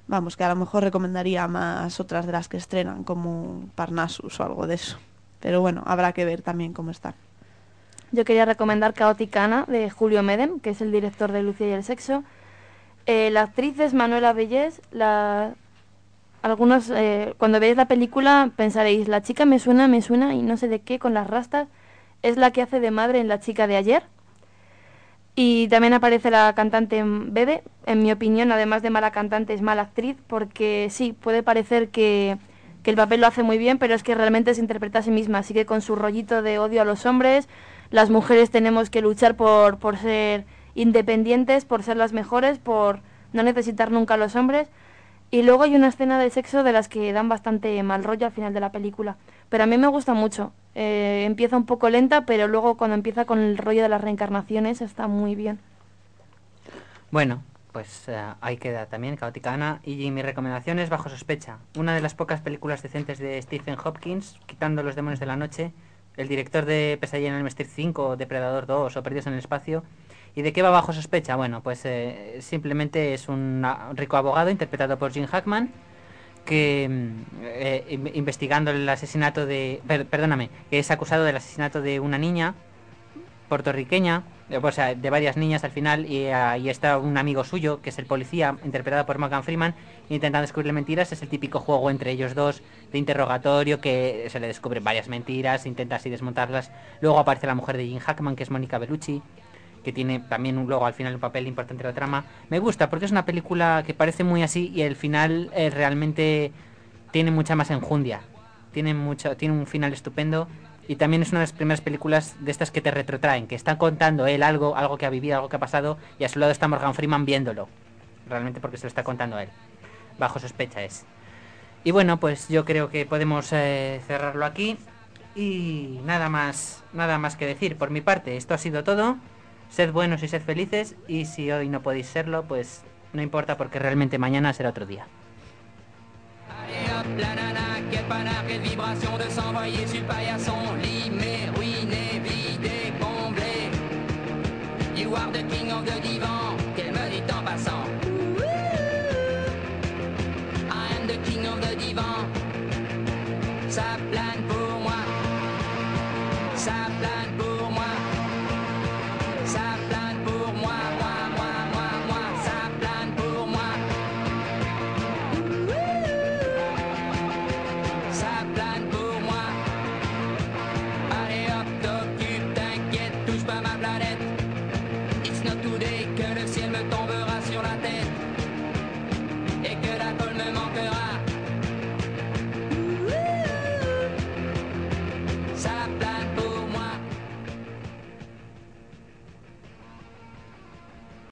Vamos, que a lo mejor recomendaría más otras de las que estrenan, como Parnassus o algo de eso. Pero bueno, habrá que ver también cómo están. Yo quería recomendar Caoticana de Julio Medem, que es el director de Lucia y el Sexo. Eh, la actriz es Manuela Bellés. Algunos, eh, cuando veáis la película, pensaréis, la chica me suena, me suena y no sé de qué, con las rastas. Es la que hace de madre en La chica de ayer. Y también aparece la cantante Bebe. En mi opinión, además de mala cantante, es mala actriz, porque sí, puede parecer que, que el papel lo hace muy bien, pero es que realmente se interpreta a sí misma. Así que con su rollito de odio a los hombres, las mujeres tenemos que luchar por, por ser independientes, por ser las mejores, por no necesitar nunca a los hombres. Y luego hay una escena de sexo de las que dan bastante mal rollo al final de la película. Pero a mí me gusta mucho. Eh, empieza un poco lenta, pero luego cuando empieza con el rollo de las reencarnaciones está muy bien. Bueno, pues eh, ahí queda también Caoticana. Y mi recomendación es Bajo Sospecha. Una de las pocas películas decentes de Stephen Hopkins, quitando Los Demonios de la Noche. El director de Pesadilla en el Street 5, Depredador 2 o Perdidos en el Espacio. ¿Y de qué va Bajo Sospecha? Bueno, pues eh, simplemente es un rico abogado interpretado por Jim Hackman que mm, eh, in- investigando el asesinato de... per- perdóname, que es acusado del asesinato de una niña puertorriqueña, sea, de varias niñas al final, y ahí está un amigo suyo, que es el policía, interpretado por Morgan Freeman, intentando descubrirle mentiras. Es el típico juego entre ellos dos de interrogatorio, que se le descubren varias mentiras, intenta así desmontarlas. Luego aparece la mujer de Jim Hackman, que es Mónica Bellucci, que tiene también un, luego al final un papel importante en la trama. Me gusta porque es una película que parece muy así y el final eh, realmente tiene mucha más enjundia. Tiene mucho, tiene un final estupendo Y también es una de las primeras películas de estas que te retrotraen, que están contando él algo, algo que ha vivido, algo que ha pasado, y a su lado está Morgan Freeman viéndolo. Realmente porque se lo está contando a él. Bajo sospecha es. Y bueno, pues yo creo que podemos eh, cerrarlo aquí. Y nada más, nada más que decir. Por mi parte, esto ha sido todo. Sed buenos y sed felices. Y si hoy no podéis serlo, pues no importa porque realmente mañana será otro día. Allez hop, la nana, quel panard, quelle vibration de s'envoyer sur le paillasson. Limé, ruiné, vidé, comblé. You are the king of the divan, qu'elle me dit en passant. I am the king of the divan. Ça plane pour moi. Ça plane